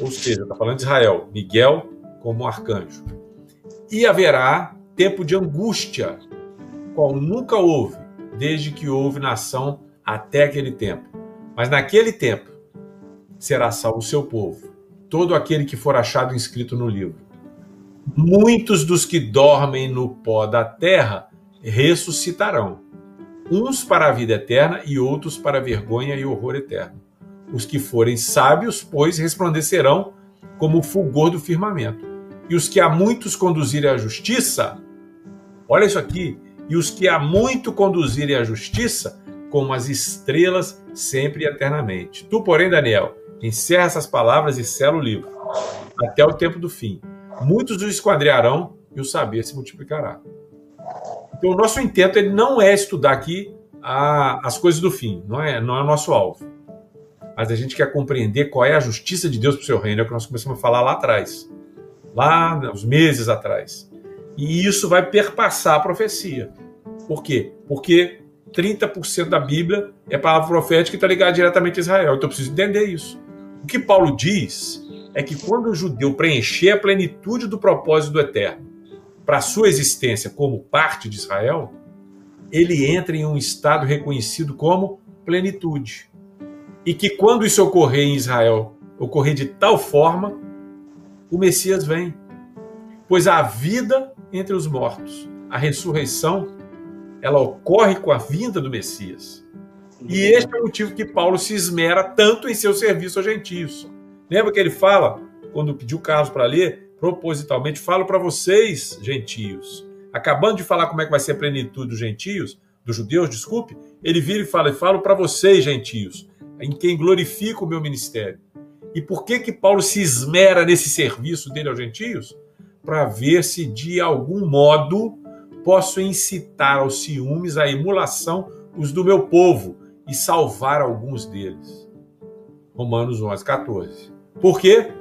Ou seja, está falando de Israel, Miguel como arcanjo. E haverá tempo de angústia qual nunca houve, desde que houve nação até aquele tempo. Mas naquele tempo será salvo o seu povo, todo aquele que for achado inscrito no livro. Muitos dos que dormem no pó da terra ressuscitarão, uns para a vida eterna e outros para a vergonha e horror eterno. Os que forem sábios, pois, resplandecerão como o fulgor do firmamento. E os que a muitos conduzirem à justiça, olha isso aqui, e os que há muito conduzirem à justiça, como as estrelas sempre e eternamente. Tu, porém, Daniel, encerra essas palavras e sela o livro, até o tempo do fim. Muitos o esquadrearão e o saber se multiplicará. Então, o nosso intento ele não é estudar aqui a, as coisas do fim, não é, não é o nosso alvo. Mas a gente quer compreender qual é a justiça de Deus para o seu reino, é o que nós começamos a falar lá atrás, lá uns meses atrás. E isso vai perpassar a profecia. Por quê? Porque 30% da Bíblia é palavra profética e está ligada diretamente a Israel. Então eu preciso entender isso. O que Paulo diz é que quando o judeu preencher a plenitude do propósito do eterno para a sua existência como parte de Israel, ele entra em um estado reconhecido como plenitude. E que quando isso ocorrer em Israel, ocorrer de tal forma, o Messias vem. Pois a vida entre os mortos. A ressurreição, ela ocorre com a vinda do Messias. E este é o motivo que Paulo se esmera tanto em seu serviço aos gentios. Lembra que ele fala, quando pediu Carlos para ler, propositalmente, falo para vocês, gentios. Acabando de falar como é que vai ser a plenitude dos gentios, dos judeus, desculpe, ele vira e fala, falo para vocês, gentios, em quem glorifico o meu ministério. E por que que Paulo se esmera nesse serviço dele aos gentios? para ver se de algum modo posso incitar aos ciúmes, à emulação, os do meu povo e salvar alguns deles. Romanos 11, 14. Por quê?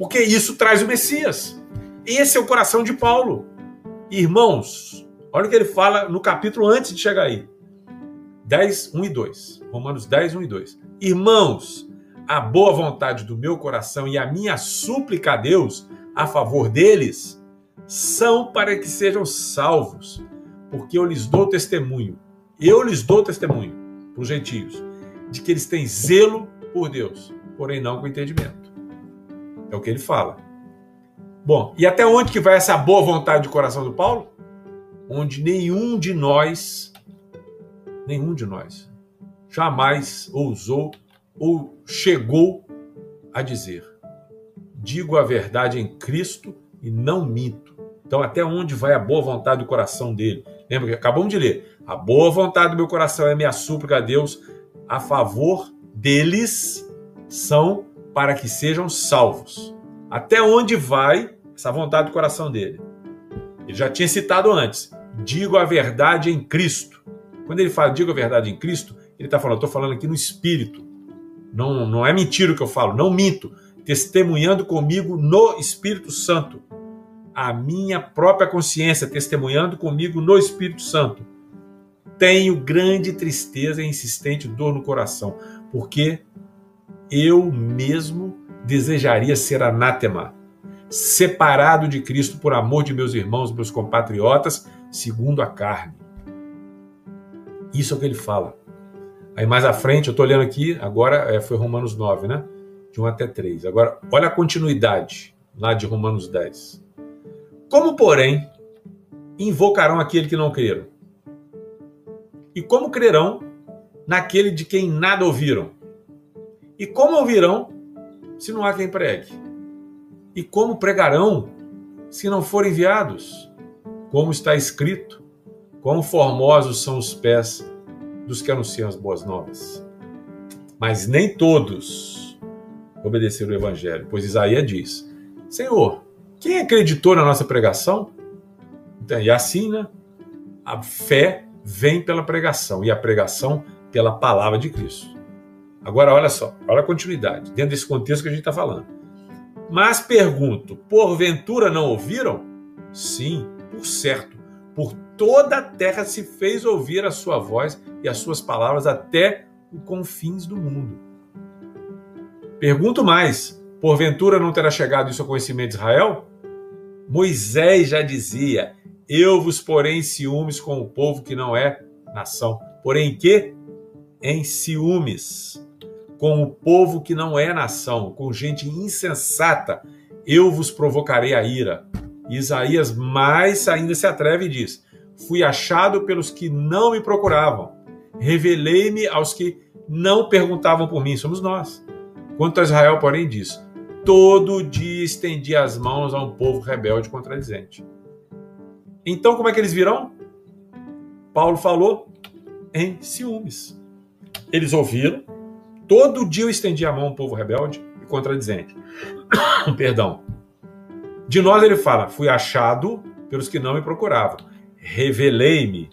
Porque isso traz o Messias. Esse é o coração de Paulo. Irmãos, olha o que ele fala no capítulo antes de chegar aí. 10, 1 e 2. Romanos 10, 1 e 2. Irmãos, a boa vontade do meu coração e a minha súplica a Deus a favor deles são para que sejam salvos, porque eu lhes dou testemunho. Eu lhes dou testemunho, para os gentios, de que eles têm zelo por Deus, porém não com entendimento. É o que ele fala. Bom, e até onde que vai essa boa vontade do coração do Paulo? Onde nenhum de nós, nenhum de nós, jamais ousou ou chegou a dizer: digo a verdade em Cristo e não minto. Então, até onde vai a boa vontade do coração dele? Lembra que acabamos de ler? A boa vontade do meu coração é minha súplica a Deus a favor deles são para que sejam salvos. Até onde vai essa vontade do coração dele? Ele já tinha citado antes: digo a verdade em Cristo. Quando ele fala digo a verdade em Cristo, ele está falando, estou falando aqui no Espírito. Não, não é mentira o que eu falo, não minto. Testemunhando comigo no Espírito Santo. A minha própria consciência testemunhando comigo no Espírito Santo. Tenho grande tristeza e insistente dor no coração, porque eu mesmo desejaria ser anátema, separado de Cristo por amor de meus irmãos, meus compatriotas, segundo a carne. Isso é o que ele fala. Aí mais à frente, eu estou olhando aqui, agora é, foi Romanos 9, né? De 1 até 3. Agora, olha a continuidade lá de Romanos 10. Como, porém, invocarão aquele que não creram? E como crerão naquele de quem nada ouviram? E como ouvirão se não há quem pregue? E como pregarão se não forem enviados? Como está escrito: Quão formosos são os pés dos que anunciam as boas novas. Mas nem todos obedeceram o evangelho, pois Isaías diz: Senhor, quem acreditou na nossa pregação? Então, e assim, né? A fé vem pela pregação e a pregação pela palavra de Cristo. Agora, olha só, olha a continuidade, dentro desse contexto que a gente está falando. Mas pergunto, porventura não ouviram? Sim, por certo, por toda a terra se fez ouvir a sua voz e as suas palavras até os confins do mundo. Pergunto mais: porventura não terá chegado isso ao conhecimento de Israel? Moisés já dizia: Eu vos porei em ciúmes com o povo que não é nação. Porém, que? Em ciúmes com o povo que não é nação, com gente insensata, eu vos provocarei a ira. Isaías mais ainda se atreve e diz: Fui achado pelos que não me procuravam revelei-me aos que não perguntavam por mim, somos nós. Quanto a Israel, porém, diz: todo dia estendi as mãos a um povo rebelde e contradizente. Então, como é que eles virão? Paulo falou em ciúmes. Eles ouviram, todo dia eu estendi a mão a um povo rebelde e contradizente. Perdão. De nós ele fala: fui achado pelos que não me procuravam, revelei-me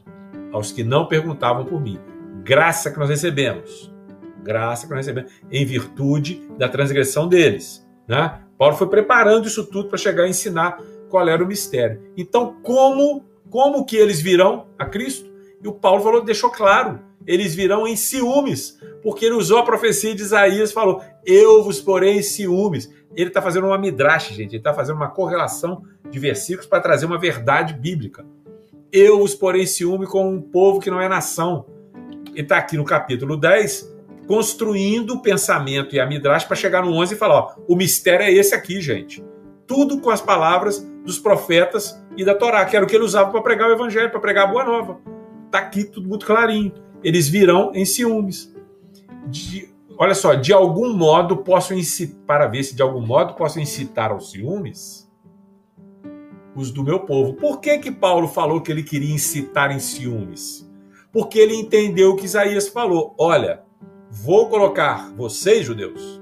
aos que não perguntavam por mim graça que nós recebemos. Graça que nós recebemos em virtude da transgressão deles. Né? Paulo foi preparando isso tudo para chegar a ensinar qual era o mistério. Então, como, como que eles virão a Cristo? E o Paulo falou, deixou claro, eles virão em ciúmes, porque ele usou a profecia de Isaías falou: Eu vos porei ciúmes. Ele está fazendo uma midrash, gente, ele está fazendo uma correlação de versículos para trazer uma verdade bíblica. Eu vos porei ciúme com um povo que não é nação ele está aqui no capítulo 10, construindo o pensamento e a midrash para chegar no 11 e falar: ó, o mistério é esse aqui, gente. Tudo com as palavras dos profetas e da Torá, que era o que ele usava para pregar o evangelho, para pregar a boa nova. Está aqui tudo muito clarinho. Eles virão em ciúmes. De, olha só, de algum modo posso incitar, para ver se de algum modo posso incitar aos ciúmes os do meu povo. Por que que Paulo falou que ele queria incitar em ciúmes? porque ele entendeu o que Isaías falou: olha, vou colocar vocês, judeus,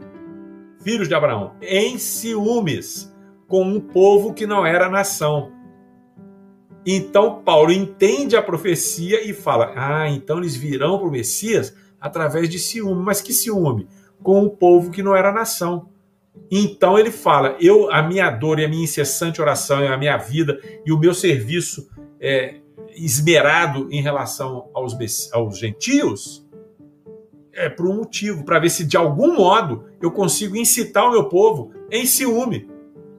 filhos de Abraão, em ciúmes com um povo que não era nação. Então Paulo entende a profecia e fala: ah, então eles virão para o Messias através de ciúme. Mas que ciúme? Com um povo que não era nação. Então ele fala: eu, a minha dor e a minha incessante oração e a minha vida e o meu serviço é, esmerado em relação aos, aos gentios é por um motivo, para ver se de algum modo eu consigo incitar o meu povo em ciúme,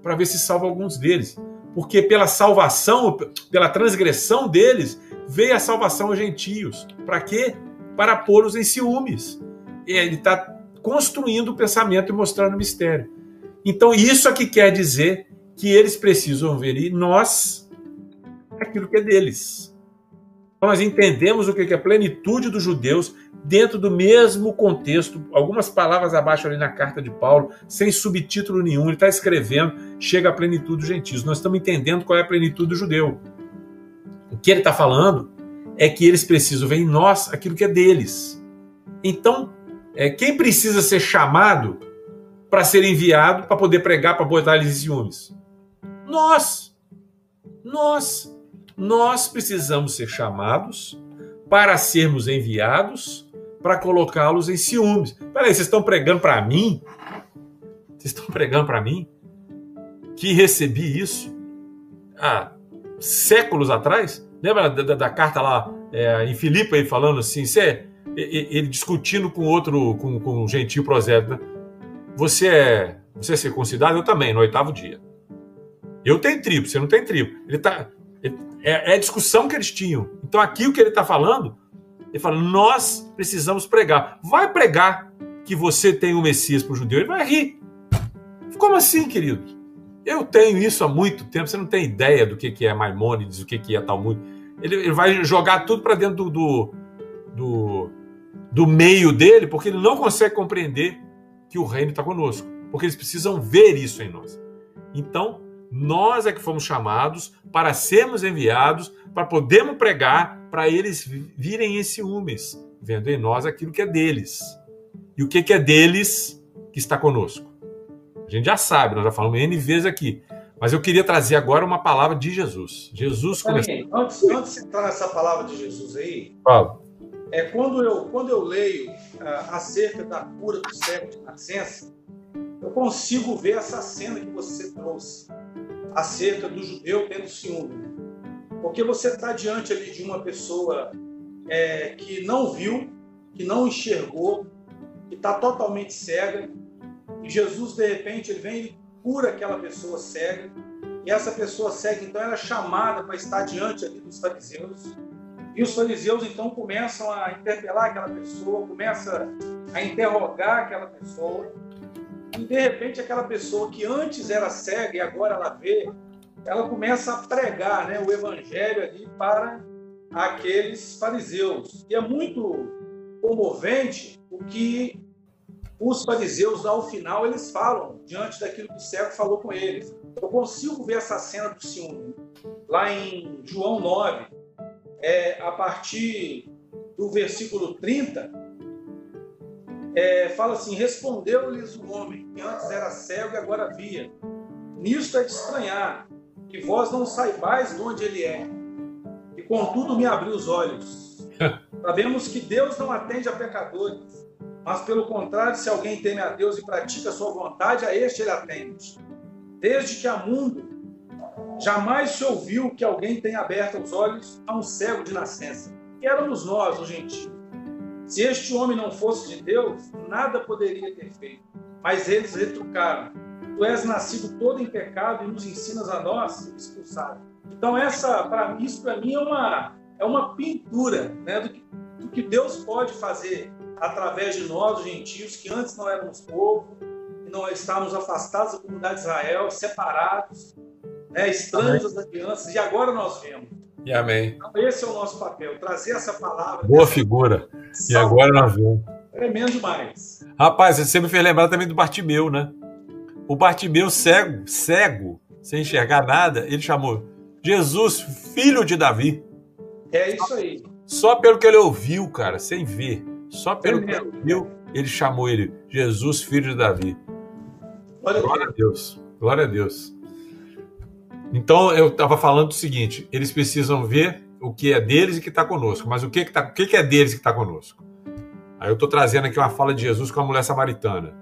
para ver se salva alguns deles. Porque pela salvação, pela transgressão deles, veio a salvação aos gentios. Para quê? Para pô-los em ciúmes. Ele está construindo o pensamento e mostrando o mistério. Então, isso aqui quer dizer que eles precisam ver em nós aquilo que é deles. Então, nós entendemos o que é a plenitude dos judeus dentro do mesmo contexto, algumas palavras abaixo ali na carta de Paulo, sem subtítulo nenhum, ele está escrevendo, chega à plenitude dos gentios. Nós estamos entendendo qual é a plenitude do judeu. O que ele está falando é que eles precisam ver em nós aquilo que é deles. Então, é, quem precisa ser chamado para ser enviado para poder pregar, para botar eles em ciúmes? Nós. Nós. Nós precisamos ser chamados para sermos enviados para colocá-los em ciúmes. Peraí, vocês estão pregando para mim? Vocês estão pregando para mim? Que recebi isso há séculos atrás? Lembra da, da, da carta lá é, em Filipe falando assim, você, ele discutindo com outro, com, com um gentil prosélito, né? Você é, você é circuncidado? Eu também, no oitavo dia. Eu tenho tribo, você não tem tribo. Ele tá, ele, é, é a discussão que eles tinham. Então aqui o que ele está falando, ele fala, nós precisamos pregar. Vai pregar que você tem o Messias para o judeu, ele vai rir. Como assim, querido? Eu tenho isso há muito tempo, você não tem ideia do que, que é Maimônides, o que, que é Talmud. Ele, ele vai jogar tudo para dentro do, do, do meio dele, porque ele não consegue compreender que o reino está conosco, porque eles precisam ver isso em nós. Então, nós é que fomos chamados para sermos enviados, para podermos pregar, para eles virem em ciúmes, vendo em nós aquilo que é deles. E o que é deles que está conosco? A gente já sabe, nós já falamos N vezes aqui. Mas eu queria trazer agora uma palavra de Jesus. Jesus começou. Antes, antes de entrar nessa palavra de Jesus aí, Fala. é quando eu quando eu leio uh, acerca da cura do cego de nascença, eu consigo ver essa cena que você trouxe acerca do judeu tendo ciúme. Porque você está diante ali de uma pessoa é, que não viu, que não enxergou, que está totalmente cega, Jesus, de repente, ele vem e cura aquela pessoa cega, e essa pessoa cega, então, era chamada para estar diante ali dos fariseus, e os fariseus, então, começam a interpelar aquela pessoa, começam a interrogar aquela pessoa, e de repente aquela pessoa que antes era cega e agora ela vê, ela começa a pregar né, o evangelho ali para aqueles fariseus. E é muito comovente o que os fariseus, ao final, eles falam diante daquilo que o cego falou com eles. Eu consigo ver essa cena do ciúme lá em João 9, é, a partir do versículo 30, é, fala assim: Respondeu-lhes o homem, que antes era cego e agora via. Nisto é de estranhar, que vós não saibais de onde ele é, e contudo me abriu os olhos. Sabemos que Deus não atende a pecadores, mas pelo contrário, se alguém teme a Deus e pratica a sua vontade, a este ele atende. Desde que há mundo, jamais se ouviu que alguém tenha aberto os olhos a um cego de nascença. Que éramos nós, os gentios se este homem não fosse de Deus, nada poderia ter feito. Mas eles retrucaram: Tu és nascido todo em pecado e nos ensinas a nós expulsar. Então essa, para isso para mim é uma é uma pintura, né, do que, do que Deus pode fazer através de nós, os gentios, que antes não éramos povo, que não estávamos afastados da comunidade de Israel, separados, né, estranhos das alianças, e agora nós vemos e amém. Então, esse é o nosso papel, trazer essa palavra. Boa figura. E agora nós vemos. Tremendo demais. Rapaz, você me fez lembrar também do Bartimeu, né? O Bartimeu cego, cego, sem enxergar nada, ele chamou Jesus, filho de Davi. É isso aí. Só pelo que ele ouviu, cara, sem ver. Só pelo que ele ouviu, ele chamou ele Jesus, filho de Davi. Glória, Glória a Deus. Glória a Deus. Então eu estava falando o seguinte: eles precisam ver o que é deles e que está conosco. Mas o que, que, tá, o que, que é deles que está conosco? Aí eu estou trazendo aqui uma fala de Jesus com a mulher samaritana.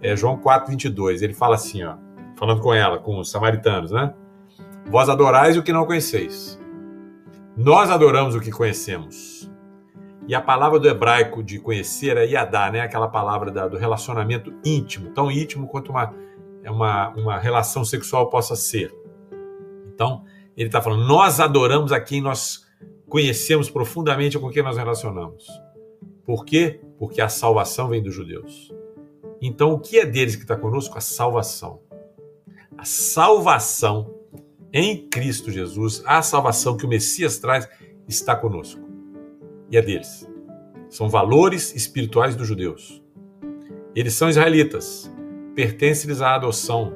é João 4, 22. Ele fala assim, ó, falando com ela, com os samaritanos, né? Vós adorais o que não conheceis. Nós adoramos o que conhecemos. E a palavra do hebraico de conhecer é yadá, né? Aquela palavra da, do relacionamento íntimo, tão íntimo quanto uma, uma, uma relação sexual possa ser. Então, ele está falando, nós adoramos a quem nós conhecemos profundamente com quem nós relacionamos. Por quê? Porque a salvação vem dos judeus. Então, o que é deles que está conosco? A salvação. A salvação em Cristo Jesus, a salvação que o Messias traz, está conosco. E é deles. São valores espirituais dos judeus. Eles são israelitas, pertence-lhes à adoção,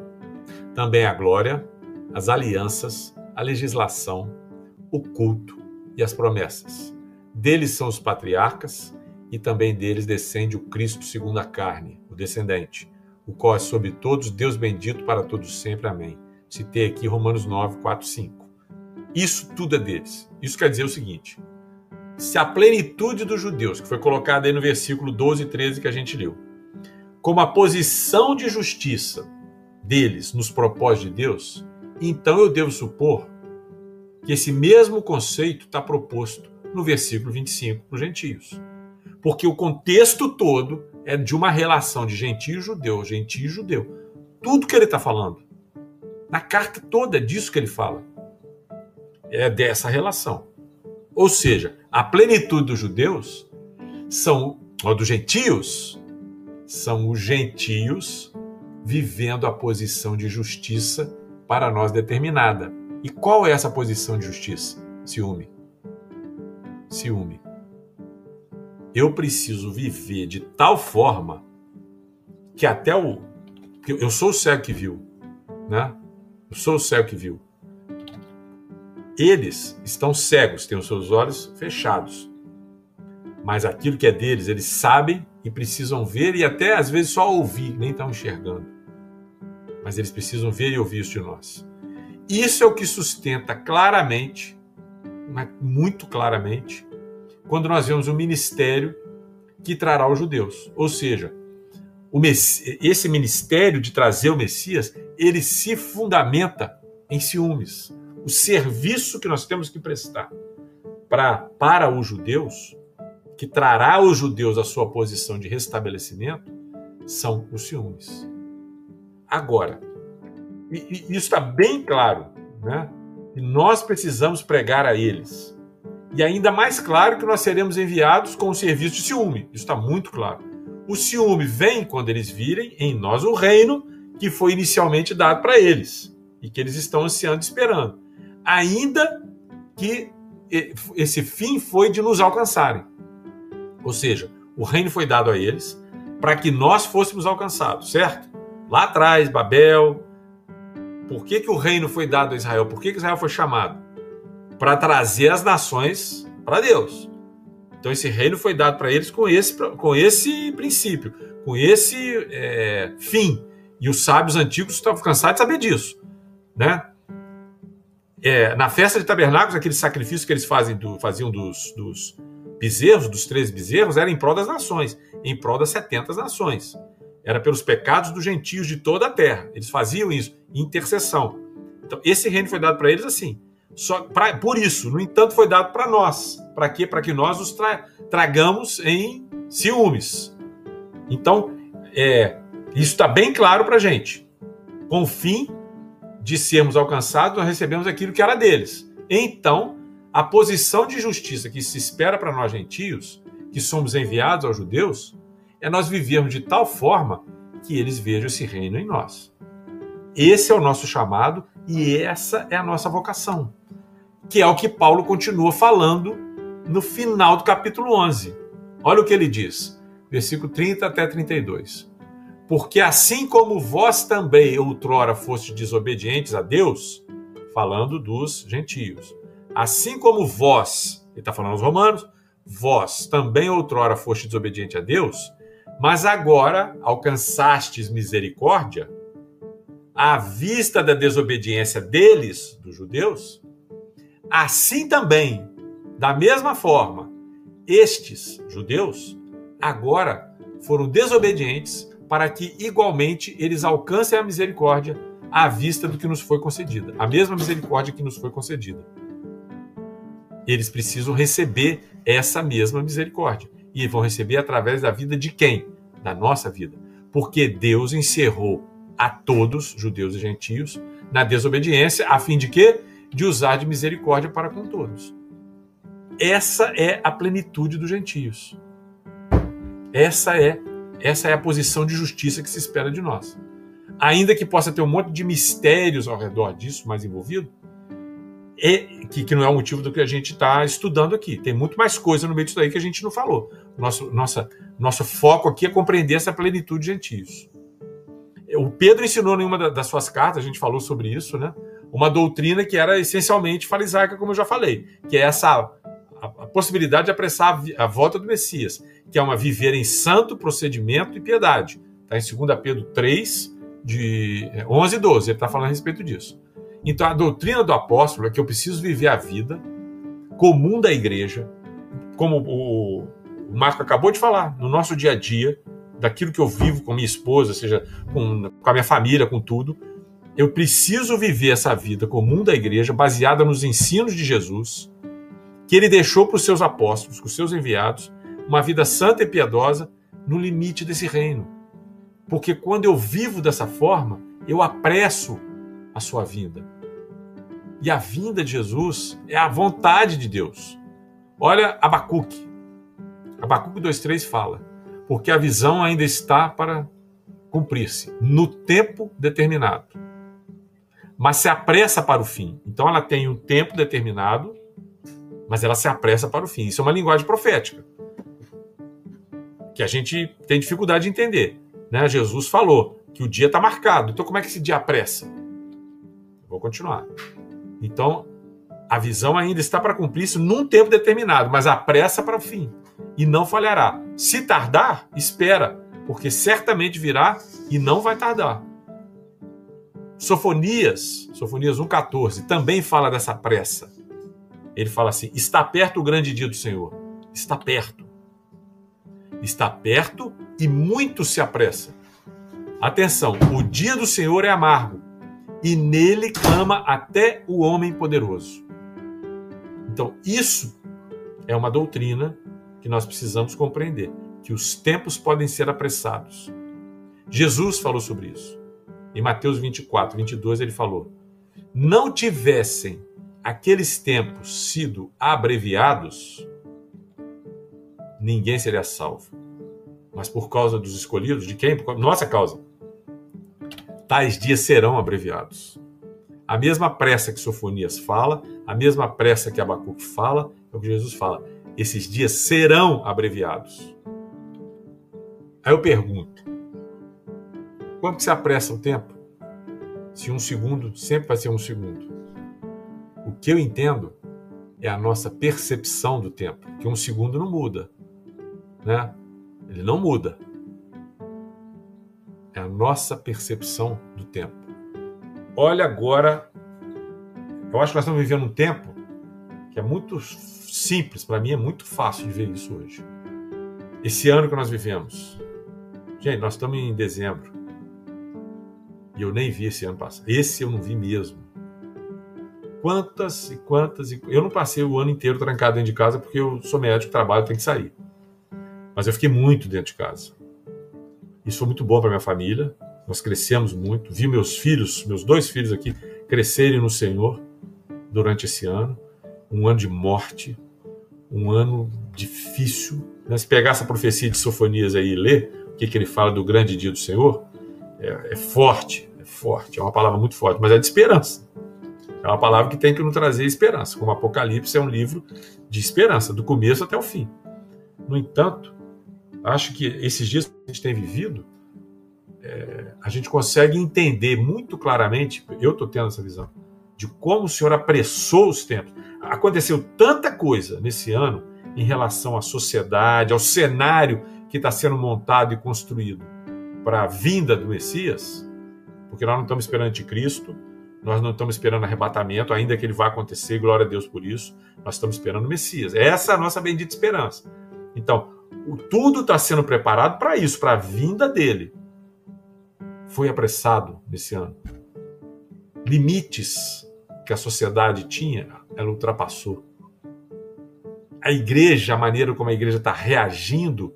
também a glória, as alianças, a legislação, o culto e as promessas. Deles são os patriarcas, e também deles descende o Cristo segundo a carne, o descendente, o qual é sobre todos Deus bendito para todos sempre. Amém. Citei aqui Romanos 9, 4, 5. Isso tudo é deles. Isso quer dizer o seguinte: se a plenitude dos judeus, que foi colocada aí no versículo 12 e 13 que a gente leu, como a posição de justiça deles nos propósitos de Deus, então eu devo supor que esse mesmo conceito está proposto no versículo 25 para os gentios. Porque o contexto todo é de uma relação de gentio e judeu, gentio e judeu. Tudo que ele está falando. Na carta toda é disso que ele fala. É dessa relação. Ou seja, a plenitude dos judeus são, ou dos gentios, são os gentios vivendo a posição de justiça para nós determinada. E qual é essa posição de justiça? Ciúme. Ciúme eu preciso viver de tal forma que até o. Eu sou o cego que viu, né? Eu sou o cego que viu. Eles estão cegos, têm os seus olhos fechados. Mas aquilo que é deles, eles sabem e precisam ver e até às vezes só ouvir, nem estão enxergando. Mas eles precisam ver e ouvir isso de nós. Isso é o que sustenta claramente, muito claramente, quando nós vemos o ministério que trará os judeus. Ou seja, esse ministério de trazer o Messias, ele se fundamenta em ciúmes. O serviço que nós temos que prestar pra, para os judeus, que trará os judeus à sua posição de restabelecimento, são os ciúmes. Agora, e, e isso está bem claro, né? E nós precisamos pregar a eles e ainda mais claro que nós seremos enviados com o serviço de ciúme. Isso está muito claro. O ciúme vem quando eles virem em nós o reino que foi inicialmente dado para eles e que eles estão ansiando e esperando. Ainda que esse fim foi de nos alcançarem. Ou seja, o reino foi dado a eles para que nós fôssemos alcançados, certo? Lá atrás, Babel. Por que, que o reino foi dado a Israel? Por que, que Israel foi chamado? para trazer as nações para Deus. Então esse reino foi dado para eles com esse, com esse princípio, com esse é, fim. E os sábios antigos estavam cansados de saber disso, né? É, na festa de tabernáculos, aquele sacrifício que eles fazem do, faziam dos, dos bezerros, dos três bezerros, era em prol das nações, em prol das 70 nações. Era pelos pecados dos gentios de toda a terra. Eles faziam isso, intercessão. Então, esse reino foi dado para eles assim. Só pra, por isso, no entanto, foi dado para nós. Para quê? Para que nós os tra tragamos em ciúmes. Então, é, isso está bem claro para a gente. Com o fim de sermos alcançados, nós recebemos aquilo que era deles. Então, a posição de justiça que se espera para nós gentios, que somos enviados aos judeus, é nós vivermos de tal forma que eles vejam esse reino em nós. Esse é o nosso chamado e essa é a nossa vocação que é o que Paulo continua falando no final do capítulo 11. Olha o que ele diz, versículo 30 até 32. Porque assim como vós também outrora fostes desobedientes a Deus, falando dos gentios, assim como vós, ele está falando aos romanos, vós também outrora fostes desobediente a Deus, mas agora alcançastes misericórdia à vista da desobediência deles, dos judeus, Assim também, da mesma forma, estes judeus agora foram desobedientes para que igualmente eles alcancem a misericórdia à vista do que nos foi concedida, a mesma misericórdia que nos foi concedida. Eles precisam receber essa mesma misericórdia. E vão receber através da vida de quem? Da nossa vida. Porque Deus encerrou a todos, judeus e gentios, na desobediência, a fim de quê? De usar de misericórdia para com todos. Essa é a plenitude dos gentios. Essa é essa é a posição de justiça que se espera de nós. Ainda que possa ter um monte de mistérios ao redor disso, mais envolvido, que, que não é o motivo do que a gente está estudando aqui. Tem muito mais coisa no meio disso aí que a gente não falou. Nosso, nossa, nosso foco aqui é compreender essa plenitude de gentios. O Pedro ensinou em uma das suas cartas, a gente falou sobre isso, né? Uma doutrina que era essencialmente farisaica, como eu já falei, que é essa a, a possibilidade de apressar a, a, volta do Messias, que é uma viver em santo procedimento e piedade. Está em 2 Pedro 3, de 11 é, e 12, ele está falando a respeito disso. Então a doutrina do apóstolo é que eu preciso viver a vida comum da igreja, como o, Marco acabou de falar, no nosso dia a dia, daquilo que eu vivo com minha esposa, seja com, com a minha família, com tudo. Eu preciso viver essa vida comum da igreja, baseada nos ensinos de Jesus, que ele deixou para os seus apóstolos, para os seus enviados, uma vida santa e piedosa no limite desse reino. Porque quando eu vivo dessa forma, eu apresso a sua vinda. E a vinda de Jesus é a vontade de Deus. Olha Abacuque. Abacuque 2,3 fala: Porque a visão ainda está para cumprir-se, no tempo determinado. Mas se apressa para o fim. Então ela tem um tempo determinado, mas ela se apressa para o fim. Isso é uma linguagem profética. Que a gente tem dificuldade de entender. Né? Jesus falou que o dia está marcado. Então como é que esse dia apressa? Vou continuar. Então, a visão ainda está para cumprir-se num tempo determinado, mas a pressa para o fim. E não falhará. Se tardar, espera, porque certamente virá e não vai tardar. Sofonias, Sofonias 1,14, também fala dessa pressa. Ele fala assim: está perto o grande dia do Senhor. Está perto. Está perto e muito se apressa. Atenção, o dia do Senhor é amargo, e nele clama até o homem poderoso. Então, isso é uma doutrina que nós precisamos compreender, que os tempos podem ser apressados. Jesus falou sobre isso. Em Mateus 24, 22, ele falou: Não tivessem aqueles tempos sido abreviados, ninguém seria salvo. Mas por causa dos escolhidos, de quem? Por nossa causa tais dias serão abreviados. A mesma pressa que Sofonias fala, a mesma pressa que Abacuque fala, é o que Jesus fala. Esses dias serão abreviados. Aí eu pergunto: quanto se apressa o tempo? Se um segundo sempre vai ser um segundo. O que eu entendo é a nossa percepção do tempo, que um segundo não muda, né? Ele não muda é a nossa percepção do tempo. Olha agora, eu acho que nós estamos vivendo um tempo que é muito simples, para mim é muito fácil de ver isso hoje. Esse ano que nós vivemos. Gente, nós estamos em dezembro. E eu nem vi esse ano passado. Esse eu não vi mesmo. Quantas e quantas e eu não passei o ano inteiro trancado dentro de casa porque eu sou médico, trabalho, tenho que sair. Mas eu fiquei muito dentro de casa. Isso foi muito bom para minha família. Nós crescemos muito. Vi meus filhos, meus dois filhos aqui, crescerem no Senhor durante esse ano. Um ano de morte, um ano difícil. Né? Se pegar essa profecia de Sofonias aí e ler o que, que ele fala do grande dia do Senhor, é, é forte, é forte, é uma palavra muito forte, mas é de esperança. É uma palavra que tem que nos trazer esperança. Como Apocalipse é um livro de esperança, do começo até o fim. No entanto, acho que esses dias que a gente tem vivido, é, a gente consegue entender muito claramente, eu estou tendo essa visão, de como o Senhor apressou os tempos. Aconteceu tanta coisa nesse ano em relação à sociedade, ao cenário que está sendo montado e construído para a vinda do Messias, porque nós não estamos esperando de Cristo, nós não estamos esperando arrebatamento, ainda que ele vá acontecer, glória a Deus por isso, nós estamos esperando o Messias. Essa é a nossa bendita esperança. Então, o, tudo está sendo preparado para isso, para a vinda dele. foi apressado nesse ano. Limites que a sociedade tinha, ela ultrapassou. A igreja, a maneira como a igreja está reagindo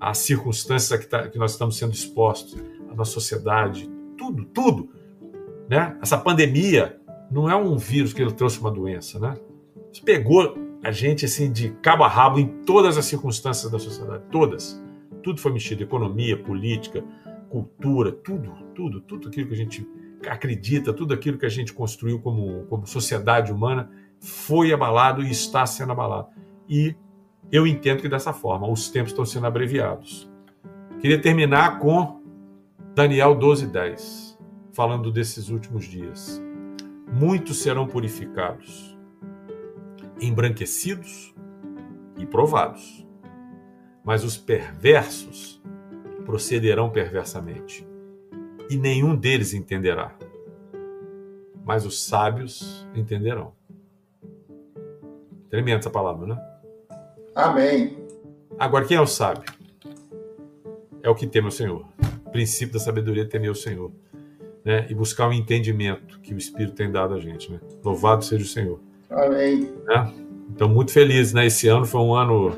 às circunstâncias que, tá, que nós estamos sendo expostos, a nossa sociedade, tudo, tudo. Né? Essa pandemia não é um vírus que ele trouxe uma doença, né? Isso pegou a gente assim de cabo a rabo em todas as circunstâncias da sociedade, todas. Tudo foi mexido, economia, política, cultura, tudo, tudo, tudo aquilo que a gente acredita, tudo aquilo que a gente construiu como, como sociedade humana foi abalado e está sendo abalado. E eu entendo que dessa forma os tempos estão sendo abreviados. Queria terminar com Daniel 12, 10, falando desses últimos dias. Muitos serão purificados, embranquecidos e provados, mas os perversos procederão perversamente, e nenhum deles entenderá. Mas os sábios entenderão. Tremenda essa palavra, né? Amém. Agora, quem é o sábio? É o que teme o Senhor. O princípio da sabedoria é temer o Senhor. Né? E buscar o entendimento que o Espírito tem dado a gente. Né? Louvado seja o Senhor. Amém. Né? Então, muito feliz, né? Esse ano foi um ano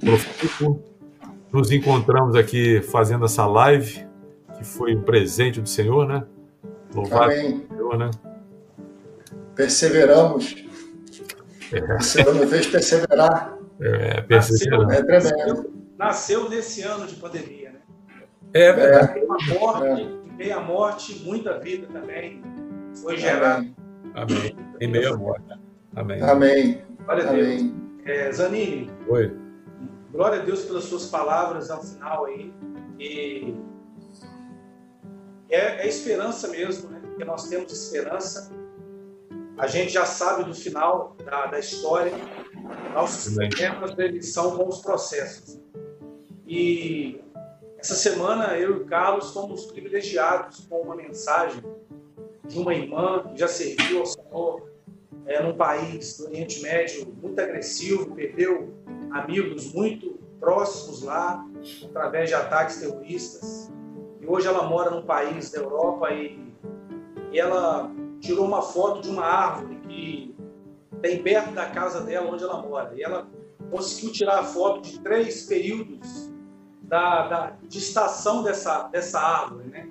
profícuo nos encontramos aqui fazendo essa live, que foi um presente do Senhor, né? Louvado Amém. Senhor, né? Perseveramos. É. O Senhor me fez perseverar. É, perseverando. É tremendo. Nasceu nesse ano de pandemia, né? É verdade. É. Uma morte, é. meia morte, muita vida também foi gerada. Amém. Em meia morte. Amém. Amém. Glória a Deus. É, Zanini. Oi. Glória a Deus pelas suas palavras ao final aí. E é, é esperança mesmo, né? Porque nós temos esperança. A gente já sabe do final da, da história. Nossos problemas eles são bons processos. E essa semana eu e o Carlos fomos privilegiados com uma mensagem de uma irmã que já serviu ao Senhor é, num país do Oriente Médio muito agressivo, perdeu amigos muito próximos lá, através de ataques terroristas. E hoje ela mora num país da Europa e, e ela tirou uma foto de uma árvore que tem perto da casa dela, onde ela mora. E ela conseguiu tirar a foto de três períodos da, da, de estação dessa, dessa árvore, né?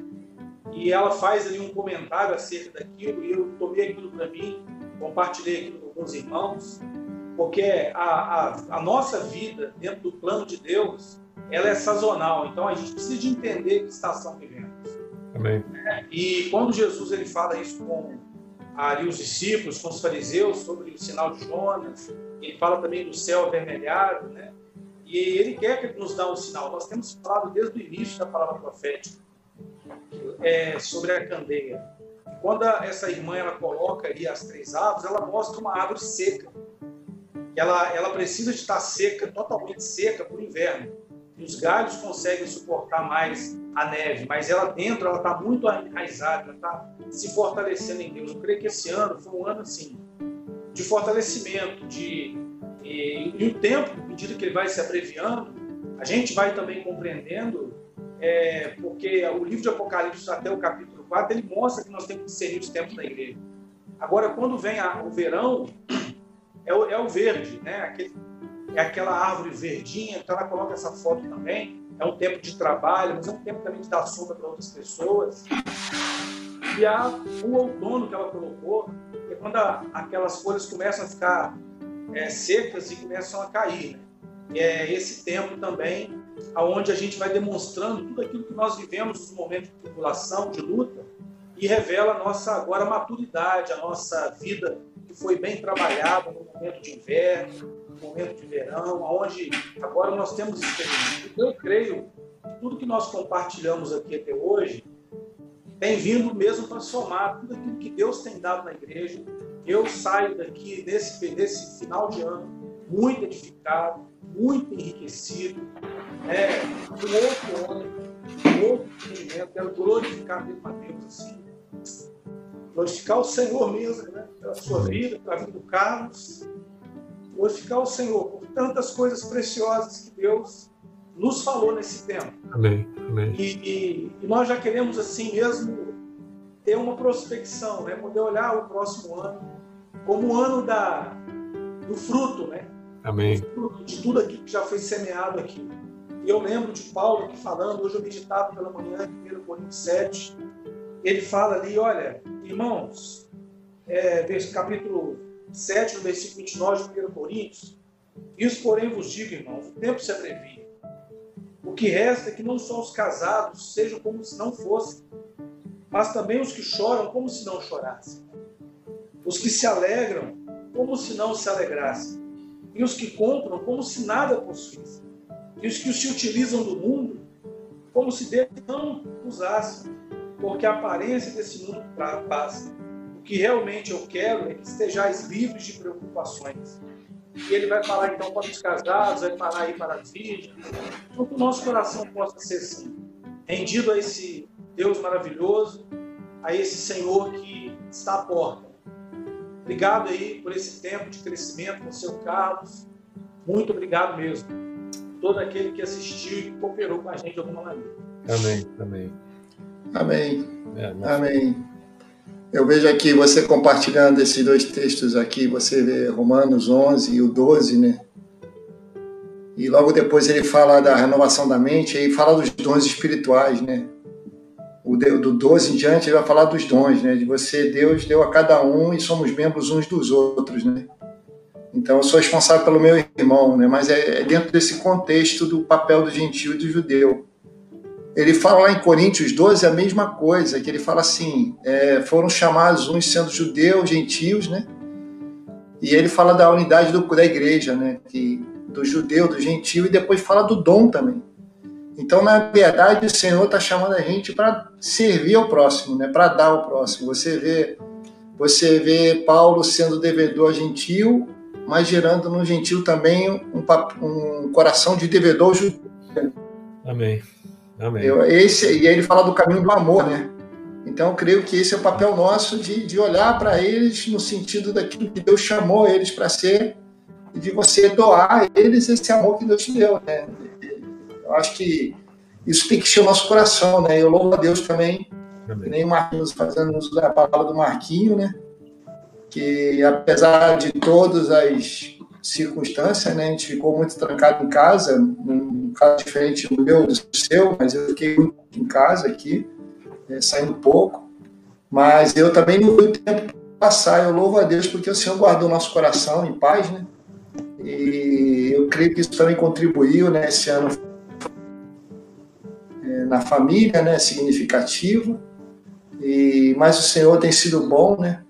E ela faz ali um comentário acerca daquilo e eu tomei aquilo para mim, compartilhei aquilo com alguns irmãos porque a, a, a, nossa vida dentro do plano de Deus ela é sazonal, então a gente precisa de entender que estação vivemos. Amém. E quando Jesus ele fala isso com ali os discípulos, com os fariseus sobre o sinal de Jonas, ele fala também do céu avermelhado, né? E ele quer que nos dê um sinal. Nós temos falado desde o início da palavra profética é, sobre a candeia. Quando essa irmã ela coloca ali as três árvores, ela mostra uma árvore seca ela, ela precisa de estar seca, totalmente seca para o inverno. E os galhos conseguem suportar mais a neve, mas ela dentro ela está muito enraizada, ela está se fortalecendo em Deus. Eu creio que esse ano foi um ano assim de fortalecimento, de e, e o tempo, à medida que ele vai se abreviando, a gente vai também compreendendo, é, porque o livro de Apocalipse até o capítulo 4 ele mostra que nós temos que discernir os tempos da igreja. Agora, quando vem a, o verão, é o, é o verde, né? Aquele, é aquela árvore verdinha, então ela coloca essa foto também. É um tempo de trabalho, mas é um tempo também de dar sombra para outras pessoas. E há o outono que ela colocou, é quando a, aquelas folhas começam a ficar é, secas e começam a cair. Né? É esse tempo também aonde a gente vai demonstrando tudo aquilo que nós vivemos nos momentos de tribulação, de luta, e revela a nossa agora maturidade, a nossa vida que foi bem trabalhado no momento de inverno, no momento de verão, onde agora nós temos experiência. Eu creio que tudo que nós compartilhamos aqui até hoje tem vindo mesmo para somar tudo aquilo que Deus tem dado na igreja. Eu saio daqui nesse, nesse final de ano muito edificado, muito enriquecido, né, com outro homem, com outro entendimento, quero glorificar mesmo a Deus assim glorificar o Senhor mesmo, né? pela sua vida, pela vida do Carlos, glorificar o Senhor por tantas coisas preciosas que Deus nos falou nesse tempo. Amém. Amém. E, e, e, nós já queremos assim mesmo ter uma prospecção, né? Poder olhar o próximo ano como o ano da, do fruto, né? Amém. De tudo aquilo que já foi semeado aqui. E eu lembro de Paulo aqui falando, hoje eu meditava pela manhã, em 1 Coríntios 7, ele fala ali, olha, irmãos, é, capítulo 7, no versículo 29 de 1 Coríntios, isso porém vos digo, irmãos, o tempo se abrevia. O que resta é que não só os casados sejam como se não fossem, mas também os que choram como se não chorassem. Os que se alegram como se não se alegrassem. E os que compram como se nada possuíssem. E os que se utilizam do mundo como se Deus não usasse. Porque a aparência desse mundo passa. O que realmente eu quero é que estejais livres de preocupações. E ele vai falar então para os casados, vai falar aí para as virgens. Então que o nosso coração possa ser assim, rendido a esse Deus maravilhoso, a esse Senhor que está à porta. Obrigado aí por esse tempo de crescimento com o seu Carlos. Muito obrigado mesmo. Todo aquele que assistiu e cooperou com a gente de alguma maneira. Amém, amém. Amém. É, amém. Eu vejo aqui você compartilhando esses dois textos aqui, você vê Romanos 11 e o 12, né? E logo depois ele fala da renovação da mente, aí fala dos dons espirituais, né? O do 12 em diante, ele vai falar dos dons, né? De você, Deus deu a cada um e somos membros uns dos outros, né? Então, eu sou responsável pelo meu irmão, né? Mas é, é dentro desse contexto do papel do gentio e do judeu. Ele fala lá em Coríntios 12 a mesma coisa, que ele fala assim: é, foram chamados uns sendo judeus, gentios, né? E ele fala da unidade do, da igreja, né? Que, do judeu, do gentio, e depois fala do dom também. Então, na verdade, o Senhor está chamando a gente para servir ao próximo, né? para dar ao próximo. Você vê, você vê Paulo sendo devedor gentil, mas gerando no gentil também um, um coração de devedor judeu. Amém. Amém. Eu, esse, e aí ele fala do caminho do amor, né? Então, eu creio que esse é o papel nosso de, de olhar para eles no sentido daquilo que Deus chamou eles para ser e de você doar a eles esse amor que Deus te deu, né? Eu acho que isso tem que ser o nosso coração, né? Eu louvo a Deus também, Amém. nem o Marquinhos fazendo uso da palavra do Marquinho, né? Que apesar de todas as circunstâncias, né? A gente ficou muito trancado em casa, um caso diferente do meu, do seu, mas eu fiquei muito em casa aqui, é, saindo pouco. Mas eu também não vi o tempo passar. Eu louvo a Deus porque o Senhor guardou nosso coração em paz, né? E eu creio que isso também contribuiu, né? Esse ano na família, né, significativo. E mas o Senhor tem sido bom, né?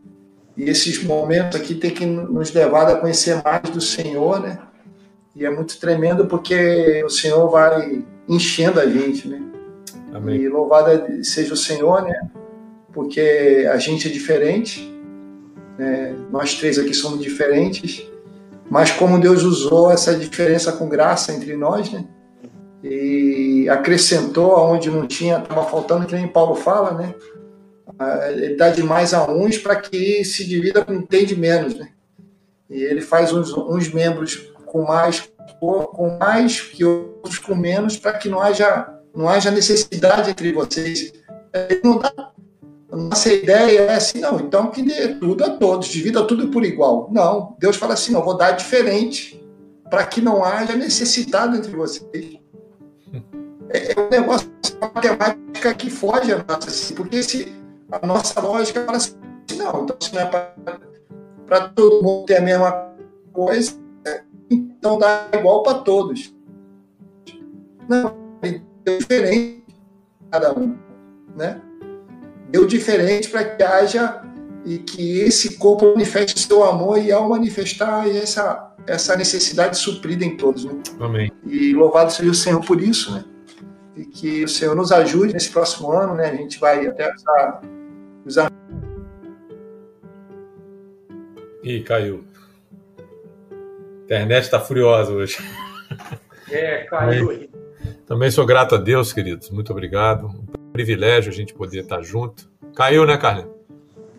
E esses momentos aqui tem que nos levar a conhecer mais do Senhor, né? E é muito tremendo porque o Senhor vai enchendo a gente, né? Amém. E louvado seja o Senhor, né? Porque a gente é diferente, né? nós três aqui somos diferentes, mas como Deus usou essa diferença com graça entre nós, né? E acrescentou aonde não tinha, estava faltando, que nem Paulo fala, né? Ele dá demais a uns para que se divida com quem tem menos, né? E ele faz uns, uns membros com mais com mais que outros com menos para que não haja não haja necessidade entre vocês. Ele não dá nossa ideia é assim, não, então que dê tudo a todos, divida tudo por igual. Não, Deus fala assim, não, vou dar diferente para que não haja necessidade entre vocês é um negócio matemática que foge a nossa, assim, porque se a nossa lógica fala assim, não, então se não é para todo mundo ter a mesma coisa, então dá igual para todos. Não, deu diferente cada um, né? Deu diferente para que haja e que esse corpo manifeste seu amor e ao manifestar essa essa necessidade suprida em todos, né? Amém. E louvado seja o Senhor por isso, né? E que o Senhor nos ajude nesse próximo ano, né? A gente vai até usar. usar... Ih, caiu. A internet está furiosa hoje. É, caiu aí. Também sou grato a Deus, queridos. Muito obrigado. Um privilégio a gente poder estar junto. Caiu, né, Carlinhos?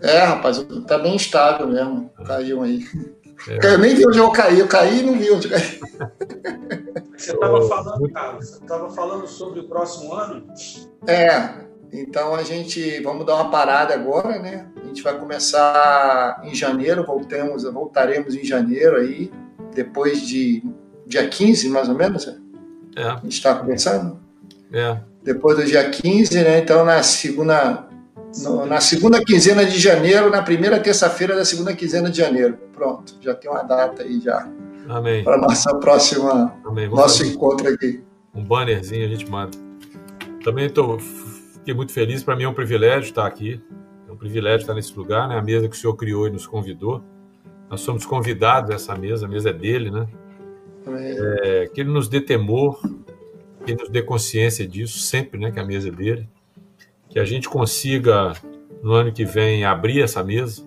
É, rapaz, tá bem estável mesmo. Caiu aí. É. Eu nem vi onde eu caí. Eu caí e não vi onde caí. Você estava falando, Carlos, você estava falando sobre o próximo ano? É, então a gente vamos dar uma parada agora, né? A gente vai começar em janeiro, voltemos, voltaremos em janeiro aí, depois de dia 15, mais ou menos. Né? É. A gente está conversando? É. Depois do dia 15, né? Então na segunda no, na segunda quinzena de janeiro, na primeira terça-feira da segunda quinzena de janeiro. Pronto, já tem uma data aí já. Amém. Para nossa próxima Amém. nosso encontro aqui. Um bannerzinho a gente manda. Também estou fiquei muito feliz. Para mim é um privilégio estar aqui. É um privilégio estar nesse lugar, né? A mesa que o senhor criou e nos convidou. Nós somos convidados a essa mesa. A mesa é dele, né? É, que ele nos dê temor, que ele nos dê consciência disso sempre, né? Que a mesa é dele. Que a gente consiga no ano que vem abrir essa mesa,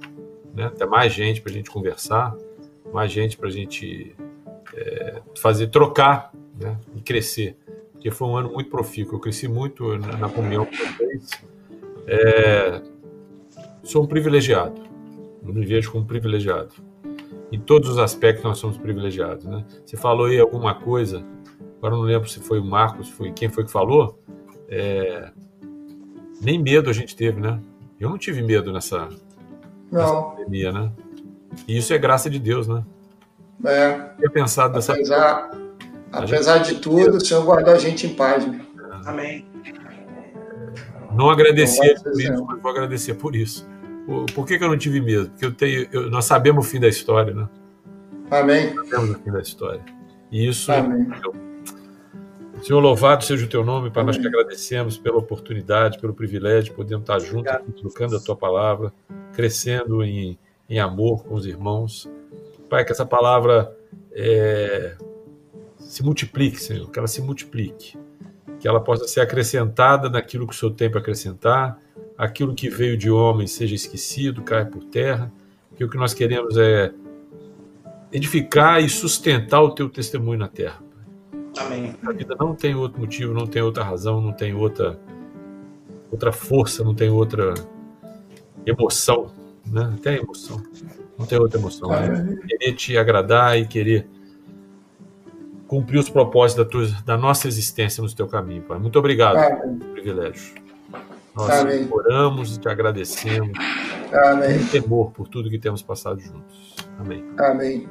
né? Ter mais gente para a gente conversar, mais gente para a gente é, fazer trocar, né? E crescer porque foi um ano muito profícuo. Eu cresci muito na, comunhão com vocês. É, sou um privilegiado. Eu me vejo como privilegiado. Em todos os aspectos nós somos privilegiados. Né? Você falou aí alguma coisa, agora não lembro se foi o Marcos, foi quem foi que falou. É, nem medo a gente teve, né? Eu não tive medo nessa, nessa pandemia, né? E isso é graça de Deus, né? É. Eu pensado dessa Apesar... Apesar de tudo, o Senhor guardou a gente em paz. Né? Amém. Não agradecer por isso, mas vou agradecer por isso. Por, que, que, eu não tive medo? Porque eu tenho, eu, nós sabemos o fim da história, né? Amém. Nós sabemos o fim da história. E isso. Amém. Eu, Senhor, louvado seja o teu nome, Pai. Nós te agradecemos pela oportunidade, pelo privilégio de podermos estar juntos, aqui, trocando a tua palavra, crescendo em, em amor com os irmãos. Pai, que essa palavra é, se multiplique, Senhor, que ela se multiplique, que ela possa ser acrescentada naquilo que o Senhor tem para acrescentar, aquilo que veio de homem seja esquecido, caia por terra, que o que nós queremos é edificar e sustentar o teu testemunho na terra. Amém. A vida não tem outro motivo, não tem outra razão, não tem outra outra força, não tem outra emoção, né? Até emoção. Não tem outra emoção. Né? Querer te agradar e querer cumprir os propósitos da, tua, da nossa existência no teu caminho, Pai. Muito obrigado Amém. pelo privilégio. Nós Amém. oramos e te agradecemos. Amém. temor por tudo que temos passado juntos. Amém. Amém.